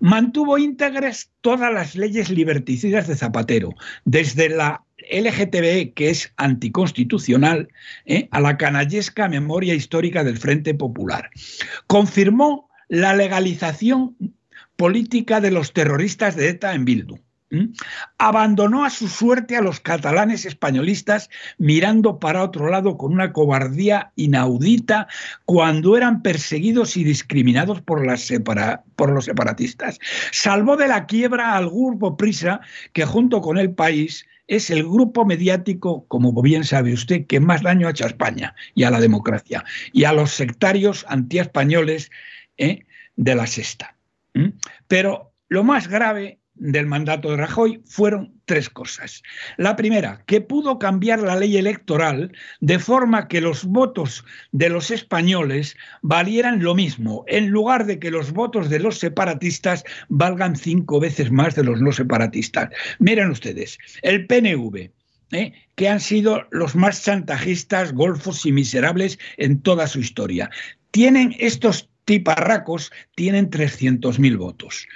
Mantuvo íntegras todas las leyes liberticidas de Zapatero, desde la LGTB, que es anticonstitucional, ¿eh? a la canallesca memoria histórica del Frente Popular. Confirmó la legalización política de los terroristas de ETA en Bildu abandonó a su suerte a los catalanes españolistas mirando para otro lado con una cobardía inaudita cuando eran perseguidos y discriminados por, por los separatistas. Salvó de la quiebra al grupo Prisa, que junto con el país es el grupo mediático, como bien sabe usted, que más daño ha hecho a España y a la democracia y a los sectarios antiespañoles ¿eh? de la sexta. Pero lo más grave del mandato de Rajoy fueron tres cosas. La primera, que pudo cambiar la ley electoral de forma que los votos de los españoles valieran lo mismo, en lugar de que los votos de los separatistas valgan cinco veces más de los no separatistas. Miren ustedes, el PNV, ¿eh? que han sido los más chantajistas, golfos y miserables en toda su historia. Tienen estos tiparracos, tienen 300.000 votos.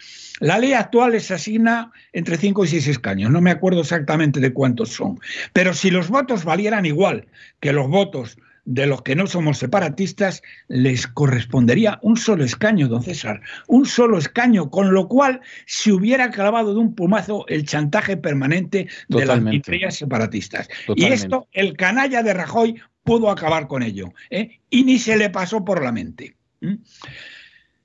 La ley actual les asigna entre 5 y 6 escaños, no me acuerdo exactamente de cuántos son, pero si los votos valieran igual que los votos de los que no somos separatistas, les correspondería un solo escaño, don César, un solo escaño, con lo cual se hubiera clavado de un pumazo el chantaje permanente de las separatistas. Y esto, el canalla de Rajoy pudo acabar con ello, ¿eh? y ni se le pasó por la mente.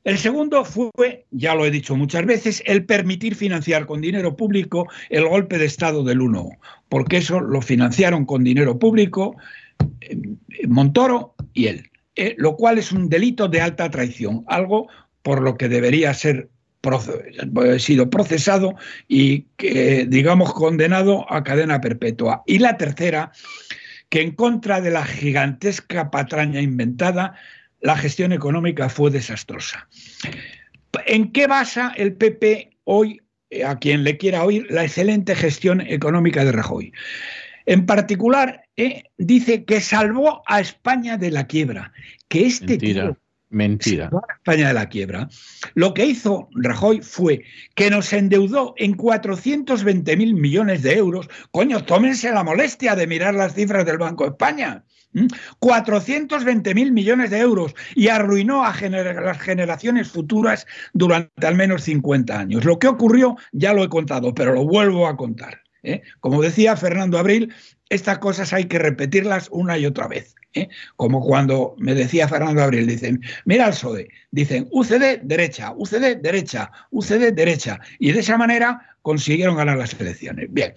El segundo fue, ya lo he dicho muchas veces, el permitir financiar con dinero público el golpe de Estado del 1, porque eso lo financiaron con dinero público eh, Montoro y él, eh, lo cual es un delito de alta traición, algo por lo que debería ser eh, sido procesado y que, digamos, condenado a cadena perpetua. Y la tercera, que en contra de la gigantesca patraña inventada, la gestión económica fue desastrosa. ¿En qué basa el PP hoy, eh, a quien le quiera oír, la excelente gestión económica de Rajoy? En particular, eh, dice que salvó a España de la quiebra, que este Mentira. Mentira. España de la quiebra. Lo que hizo Rajoy fue que nos endeudó en 420 mil millones de euros. Coño, tómense la molestia de mirar las cifras del Banco de España. 420 mil millones de euros y arruinó a las generaciones futuras durante al menos 50 años. Lo que ocurrió ya lo he contado, pero lo vuelvo a contar. ¿eh? Como decía Fernando Abril, estas cosas hay que repetirlas una y otra vez. ¿eh? Como cuando me decía Fernando Abril, dicen, mira el PSOE, dicen UCD derecha, UCD derecha, UCD derecha. Y de esa manera consiguieron ganar las elecciones. Bien.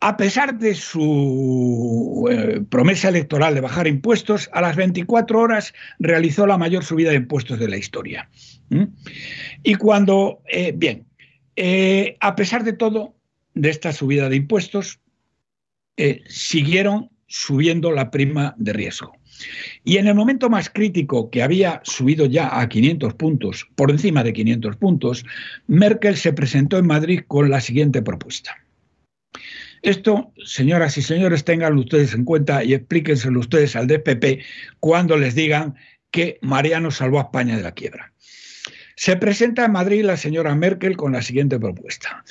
A pesar de su eh, promesa electoral de bajar impuestos, a las 24 horas realizó la mayor subida de impuestos de la historia. Y cuando, eh, bien, eh, a pesar de todo, de esta subida de impuestos, siguieron subiendo la prima de riesgo. Y en el momento más crítico, que había subido ya a 500 puntos, por encima de 500 puntos, Merkel se presentó en Madrid con la siguiente propuesta. Esto, señoras y señores, tenganlo ustedes en cuenta y explíquenselo ustedes al DPP cuando les digan que Mariano salvó a España de la quiebra. Se presenta en Madrid la señora Merkel con la siguiente propuesta.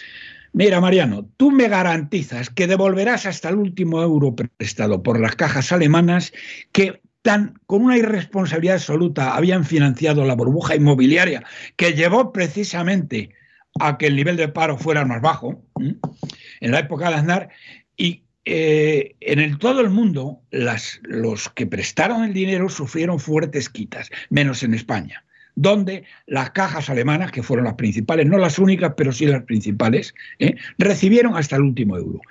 Mira, Mariano, tú me garantizas que devolverás hasta el último euro prestado por las cajas alemanas que tan con una irresponsabilidad absoluta habían financiado la burbuja inmobiliaria que llevó precisamente a que el nivel de paro fuera más bajo en la época de Aznar y eh, en el, todo el mundo los que prestaron el dinero sufrieron fuertes quitas, menos en España donde las cajas alemanas, que fueron las principales, no las únicas, pero sí las principales, ¿eh? recibieron hasta el último euro.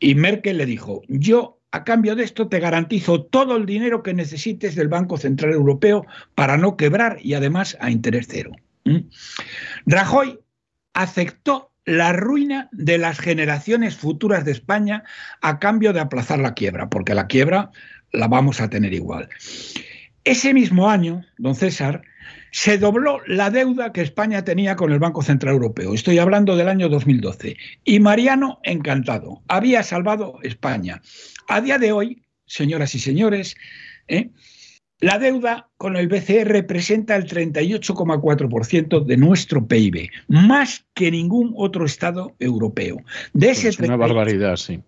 Y Merkel le dijo, yo a cambio de esto te garantizo todo el dinero que necesites del Banco Central Europeo para no quebrar y además a interés cero. Rajoy aceptó la ruina de las generaciones futuras de España a cambio de aplazar la quiebra, porque la quiebra la vamos a tener igual. Ese mismo año, don César, se dobló la deuda que España tenía con el Banco Central Europeo. Estoy hablando del año 2012. Y Mariano, encantado, había salvado España. A día de hoy, señoras y señores, ¿eh? La deuda con el BCE representa el 38,4% de nuestro PIB, más que ningún otro Estado europeo. De ese es una barbaridad, sí.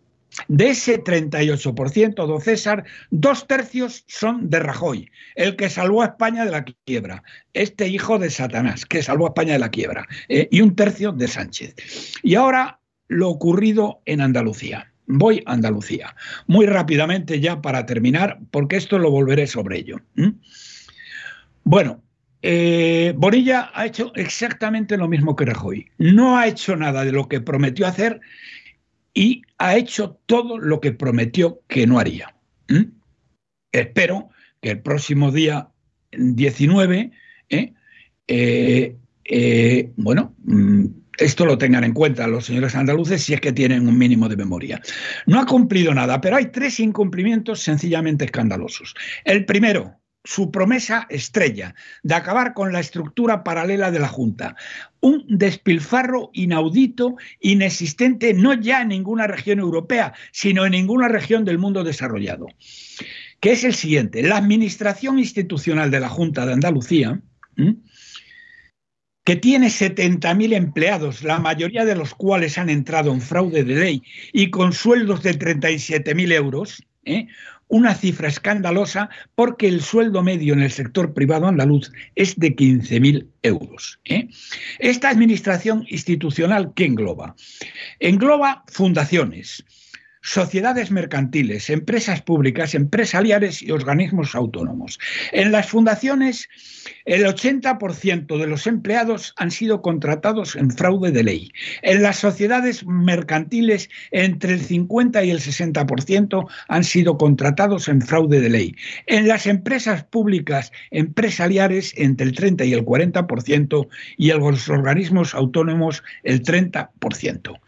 De ese 38%, don César, dos tercios son de Rajoy, el que salvó a España de la quiebra, este hijo de Satanás, que salvó a España de la quiebra, eh, y un tercio de Sánchez. Y ahora lo ocurrido en Andalucía. Voy a Andalucía. Muy rápidamente ya para terminar, porque esto lo volveré sobre ello. Bueno, eh, Bonilla ha hecho exactamente lo mismo que Rajoy. No ha hecho nada de lo que prometió hacer y ha hecho todo lo que prometió que no haría. Espero que el próximo día 19, ¿eh? Eh, eh, bueno, mm, esto lo tengan en cuenta los señores andaluces si es que tienen un mínimo de memoria. No ha cumplido nada, pero hay tres incumplimientos sencillamente escandalosos. El primero, su promesa estrella de acabar con la estructura paralela de la Junta. Un despilfarro inaudito, inexistente, no ya en ninguna región europea, sino en ninguna región del mundo desarrollado. Que es el siguiente, la administración institucional de la Junta de Andalucía, que tiene 70.000 empleados, la mayoría de los cuales han entrado en fraude de ley y con sueldos de 37.000 euros, ¿eh? una cifra escandalosa porque el sueldo medio en el sector privado andaluz es de 15.000 euros. ¿eh? Esta administración institucional, ¿qué engloba? Engloba fundaciones, sociedades mercantiles, empresas públicas, empresariales y organismos autónomos. En las fundaciones, el 80% de los empleados han sido contratados en fraude de ley. En las sociedades mercantiles, entre el 50 y el 60% han sido contratados en fraude de ley. En las empresas públicas empresariales, entre el 30 y el 40%, y en los organismos autónomos, el 30%.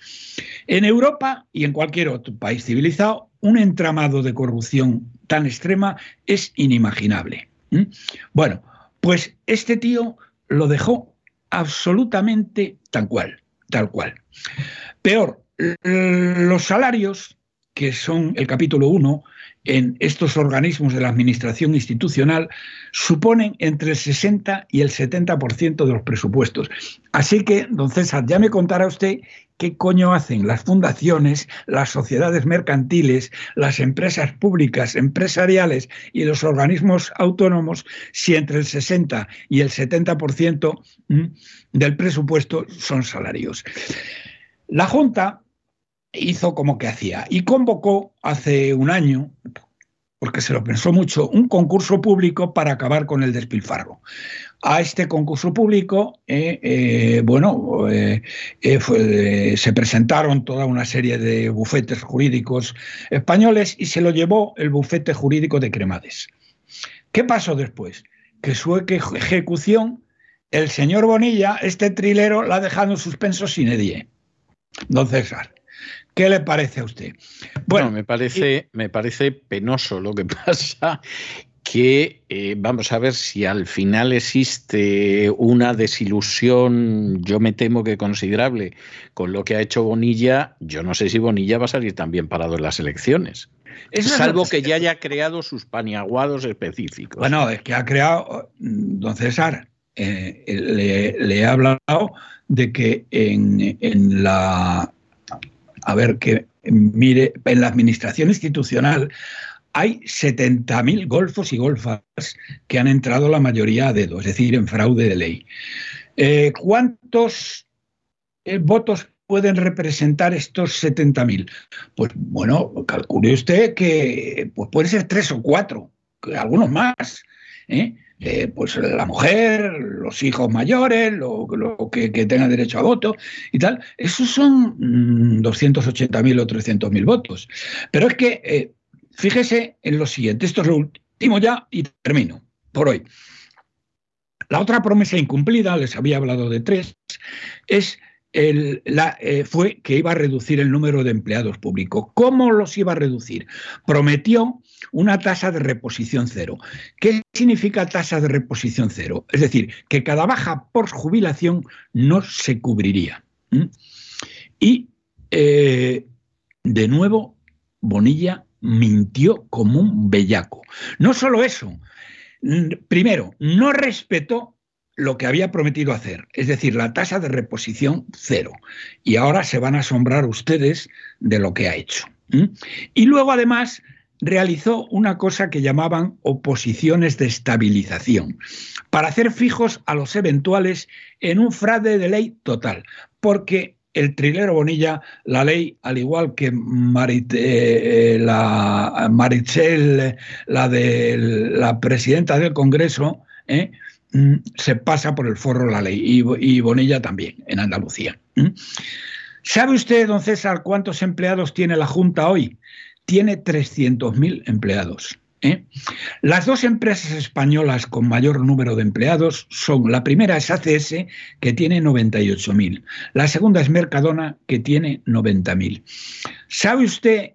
En Europa y en cualquier otro país civilizado, un entramado de corrupción tan extrema es inimaginable. Bueno, pues este tío lo dejó absolutamente tal cual, tal cual. Peor, los salarios, que son el capítulo 1, en estos organismos de la administración institucional suponen entre el 60 y el 70% de los presupuestos. Así que, don César, ya me contará usted qué coño hacen las fundaciones, las sociedades mercantiles, las empresas públicas, empresariales y los organismos autónomos si entre el 60 y el 70% del presupuesto son salarios. La Junta hizo como que hacía y convocó hace un año, porque se lo pensó mucho, un concurso público para acabar con el despilfarro. A este concurso público, eh, eh, bueno, eh, se presentaron toda una serie de bufetes jurídicos españoles y se lo llevó el bufete jurídico de Cremades. ¿Qué pasó después? Que su ejecución, el señor Bonilla, este trilero, la ha dejado en suspenso sin edie. Don César. ¿Qué le parece a usted? Bueno, me parece, me parece penoso lo que pasa que eh, vamos a ver si al final existe una desilusión, yo me temo que considerable, con lo que ha hecho Bonilla, yo no sé si Bonilla va a salir también parado en las elecciones. salvo que ya haya creado sus paniaguados específicos. Bueno, es que ha creado, don César, eh, le, he hablado de que en, en la a ver que mire, en la administración institucional hay 70.000 golfos y golfas que han entrado la mayoría a dedo, es decir, en fraude de ley. Eh, ¿Cuántos eh, votos pueden representar estos 70.000? Pues bueno, calcule usted que pues puede ser tres o cuatro, algunos más. ¿eh? pues la mujer, los hijos mayores, lo, que, que, tenga derecho a voto y tal, esos son 280.000 mm, o 300.000 votos. Pero es que Fíjese en lo siguiente, esto es lo último ya y termino por hoy. La otra promesa incumplida, les había hablado de tres, es la, eh, fue que iba a reducir el número de empleados públicos. ¿Cómo los iba a reducir? Prometió una tasa de reposición cero. ¿Qué significa tasa de reposición cero? Es decir, que cada baja por jubilación no se cubriría. Y, eh, de nuevo, Bonilla mintió como un bellaco. No solo eso, primero, no respetó lo que había prometido hacer, es decir, la tasa de reposición cero. Y ahora se van a asombrar ustedes de lo que ha hecho. Y luego, además, realizó una cosa que llamaban oposiciones de estabilización, para hacer fijos a los eventuales en un fraude de ley total, porque el trilero Bonilla, la ley, al igual que eh, la Marichel, la de la presidenta del Congreso, eh, mm, se pasa por el forro la ley y, Bonilla también en Andalucía. ¿Sabe usted, don César, cuántos empleados tiene la Junta hoy? Tiene 300.000 empleados. ¿Eh? Las dos empresas españolas con mayor número de empleados son, la primera es ACS, que tiene 98.000, la segunda es Mercadona, que tiene 90.000. ¿Sabe usted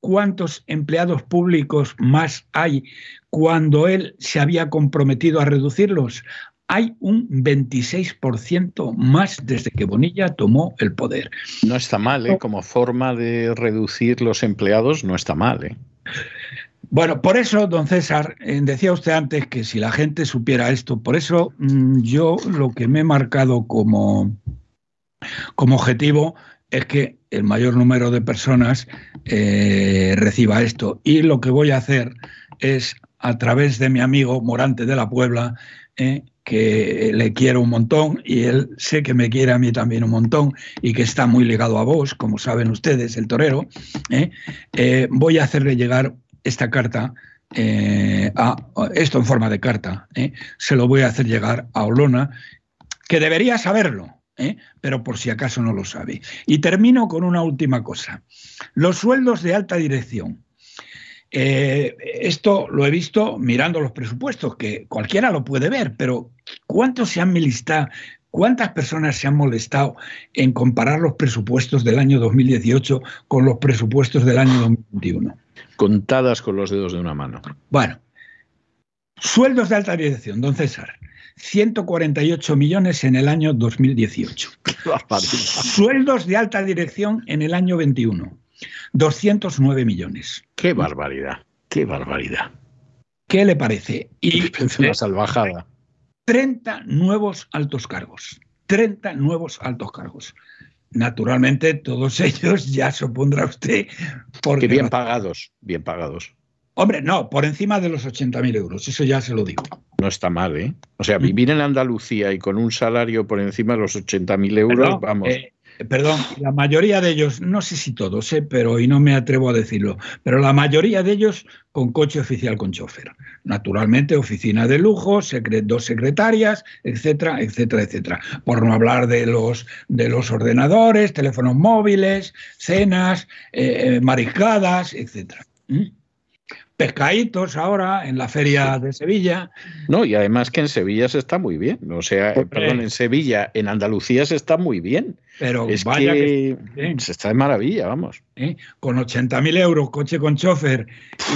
cuántos empleados públicos más hay cuando él se había comprometido a reducirlos? Hay un 26% más desde que Bonilla tomó el poder. No está mal, ¿eh? como forma de reducir los empleados, no está mal. ¿eh? Bueno, por eso, don César, eh, decía usted antes que si la gente supiera esto, por eso mm, yo lo que me he marcado como, como objetivo es que el mayor número de personas eh, reciba esto. Y lo que voy a hacer es, a través de mi amigo Morante de la Puebla, eh, que le quiero un montón y él sé que me quiere a mí también un montón y que está muy ligado a vos, como saben ustedes, el torero, voy a hacerle llegar esta carta, eh, esto en forma de carta, eh, se lo voy a hacer llegar a Olona, que debería saberlo, eh, pero por si acaso no lo sabe. Y termino con una última cosa. Los sueldos de alta dirección. esto lo he visto mirando los presupuestos, que cualquiera lo puede ver, pero ¿cuántos se han milistado? ¿Cuántas personas se han molestado en comparar los presupuestos del año 2018 con los presupuestos del año 2021? Contadas con los dedos de una mano. Bueno, sueldos de alta dirección, don César. 148 millones en el año 2018. Sueldos de alta dirección en el año 21. 209 millones. Qué barbaridad, qué barbaridad. ¿Qué le parece? Y una salvajada. 30 nuevos altos cargos. 30 nuevos altos cargos. Naturalmente, todos ellos ya supondrá usted. Porque bien pagados, bien pagados. Hombre, no, por encima de los 80.000 euros, eso ya se lo digo. No está mal, ¿eh? O sea, vivir en Andalucía y con un salario por encima de los 80.000 euros, vamos. Eh, perdón, la mayoría de ellos, no sé si todos, ¿eh? pero y no me atrevo a decirlo, pero la mayoría de ellos con coche oficial con chofer. Naturalmente, oficina de lujo, dos secretarias, etcétera, etcétera, etcétera. Por no hablar de los, de los ordenadores, teléfonos móviles, cenas, eh, eh mariscadas, etcétera. ¿Mm? pescaditos ahora en la feria de Sevilla. No, y además que en Sevilla se está muy bien. O sea, perdón, en Sevilla, en Andalucía se está muy bien. Pero es vaya que, se está de maravilla, vamos. ¿Eh? Con 80.000 euros, coche con chofer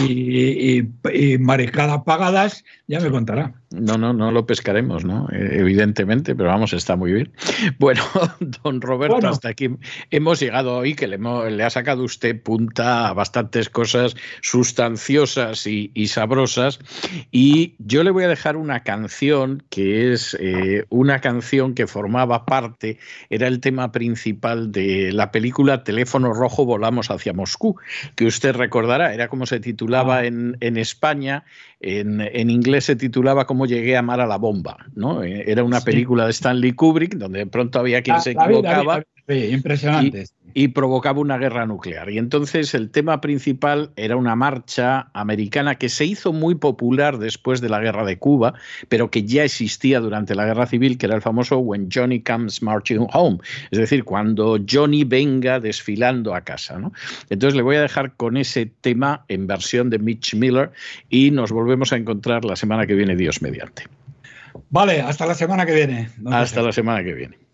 y, y, mariscadas pagadas, ya me contará. No, no, no lo pescaremos, ¿no? Eh, evidentemente, pero vamos, está muy bien. Bueno, don Roberto, hasta aquí hemos llegado hoy, que le, le, ha sacado usted punta a bastantes cosas sustanciosas y, sabrosas. Y yo le voy a dejar una canción que es eh, una canción que formaba parte, era el tema tema principal de la película Teléfono Rojo Volamos hacia Moscú, que usted recordará, era como se titulaba ah. en, España, en, inglés se titulaba Cómo llegué a amar a la bomba, ¿no? Eh, era una película de Stanley Kubrick donde de pronto había quien se equivocaba. impresionante y provocaba una guerra nuclear. Y entonces el tema principal era una marcha americana que se hizo muy popular después de la guerra de Cuba, pero que ya existía durante la guerra civil, que era el famoso When Johnny Comes Marching Home, es decir, cuando Johnny venga desfilando a casa. ¿no? Entonces le voy a dejar con ese tema en versión de Mitch Miller y nos volvemos a encontrar la semana que viene, Dios mediante. Vale, hasta la semana que viene. Hasta la semana que viene.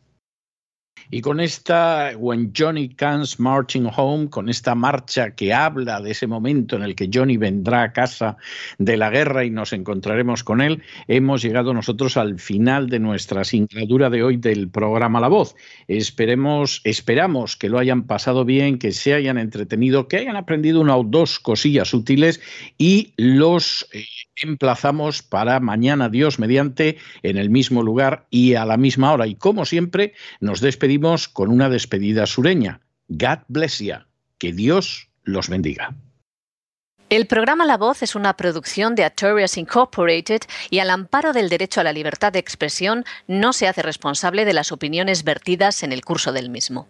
Y con esta When Johnny Comes Marching Home, con esta marcha que habla de ese momento en el que Johnny vendrá a casa de la guerra y nos encontraremos con él, hemos llegado nosotros al final de nuestra singladura de hoy del programa La Voz. Esperemos, esperamos que lo hayan pasado bien, que se hayan entretenido, que hayan aprendido una o dos cosillas útiles y los eh, emplazamos para mañana, Dios mediante, en el mismo lugar y a la misma hora. Y como siempre, nos despedimos con una despedida sureña. God bless you. Que Dios los bendiga. El programa La Voz es una producción de Artorias Incorporated y al amparo del derecho a la libertad de expresión no se hace responsable de las opiniones vertidas en el curso del mismo.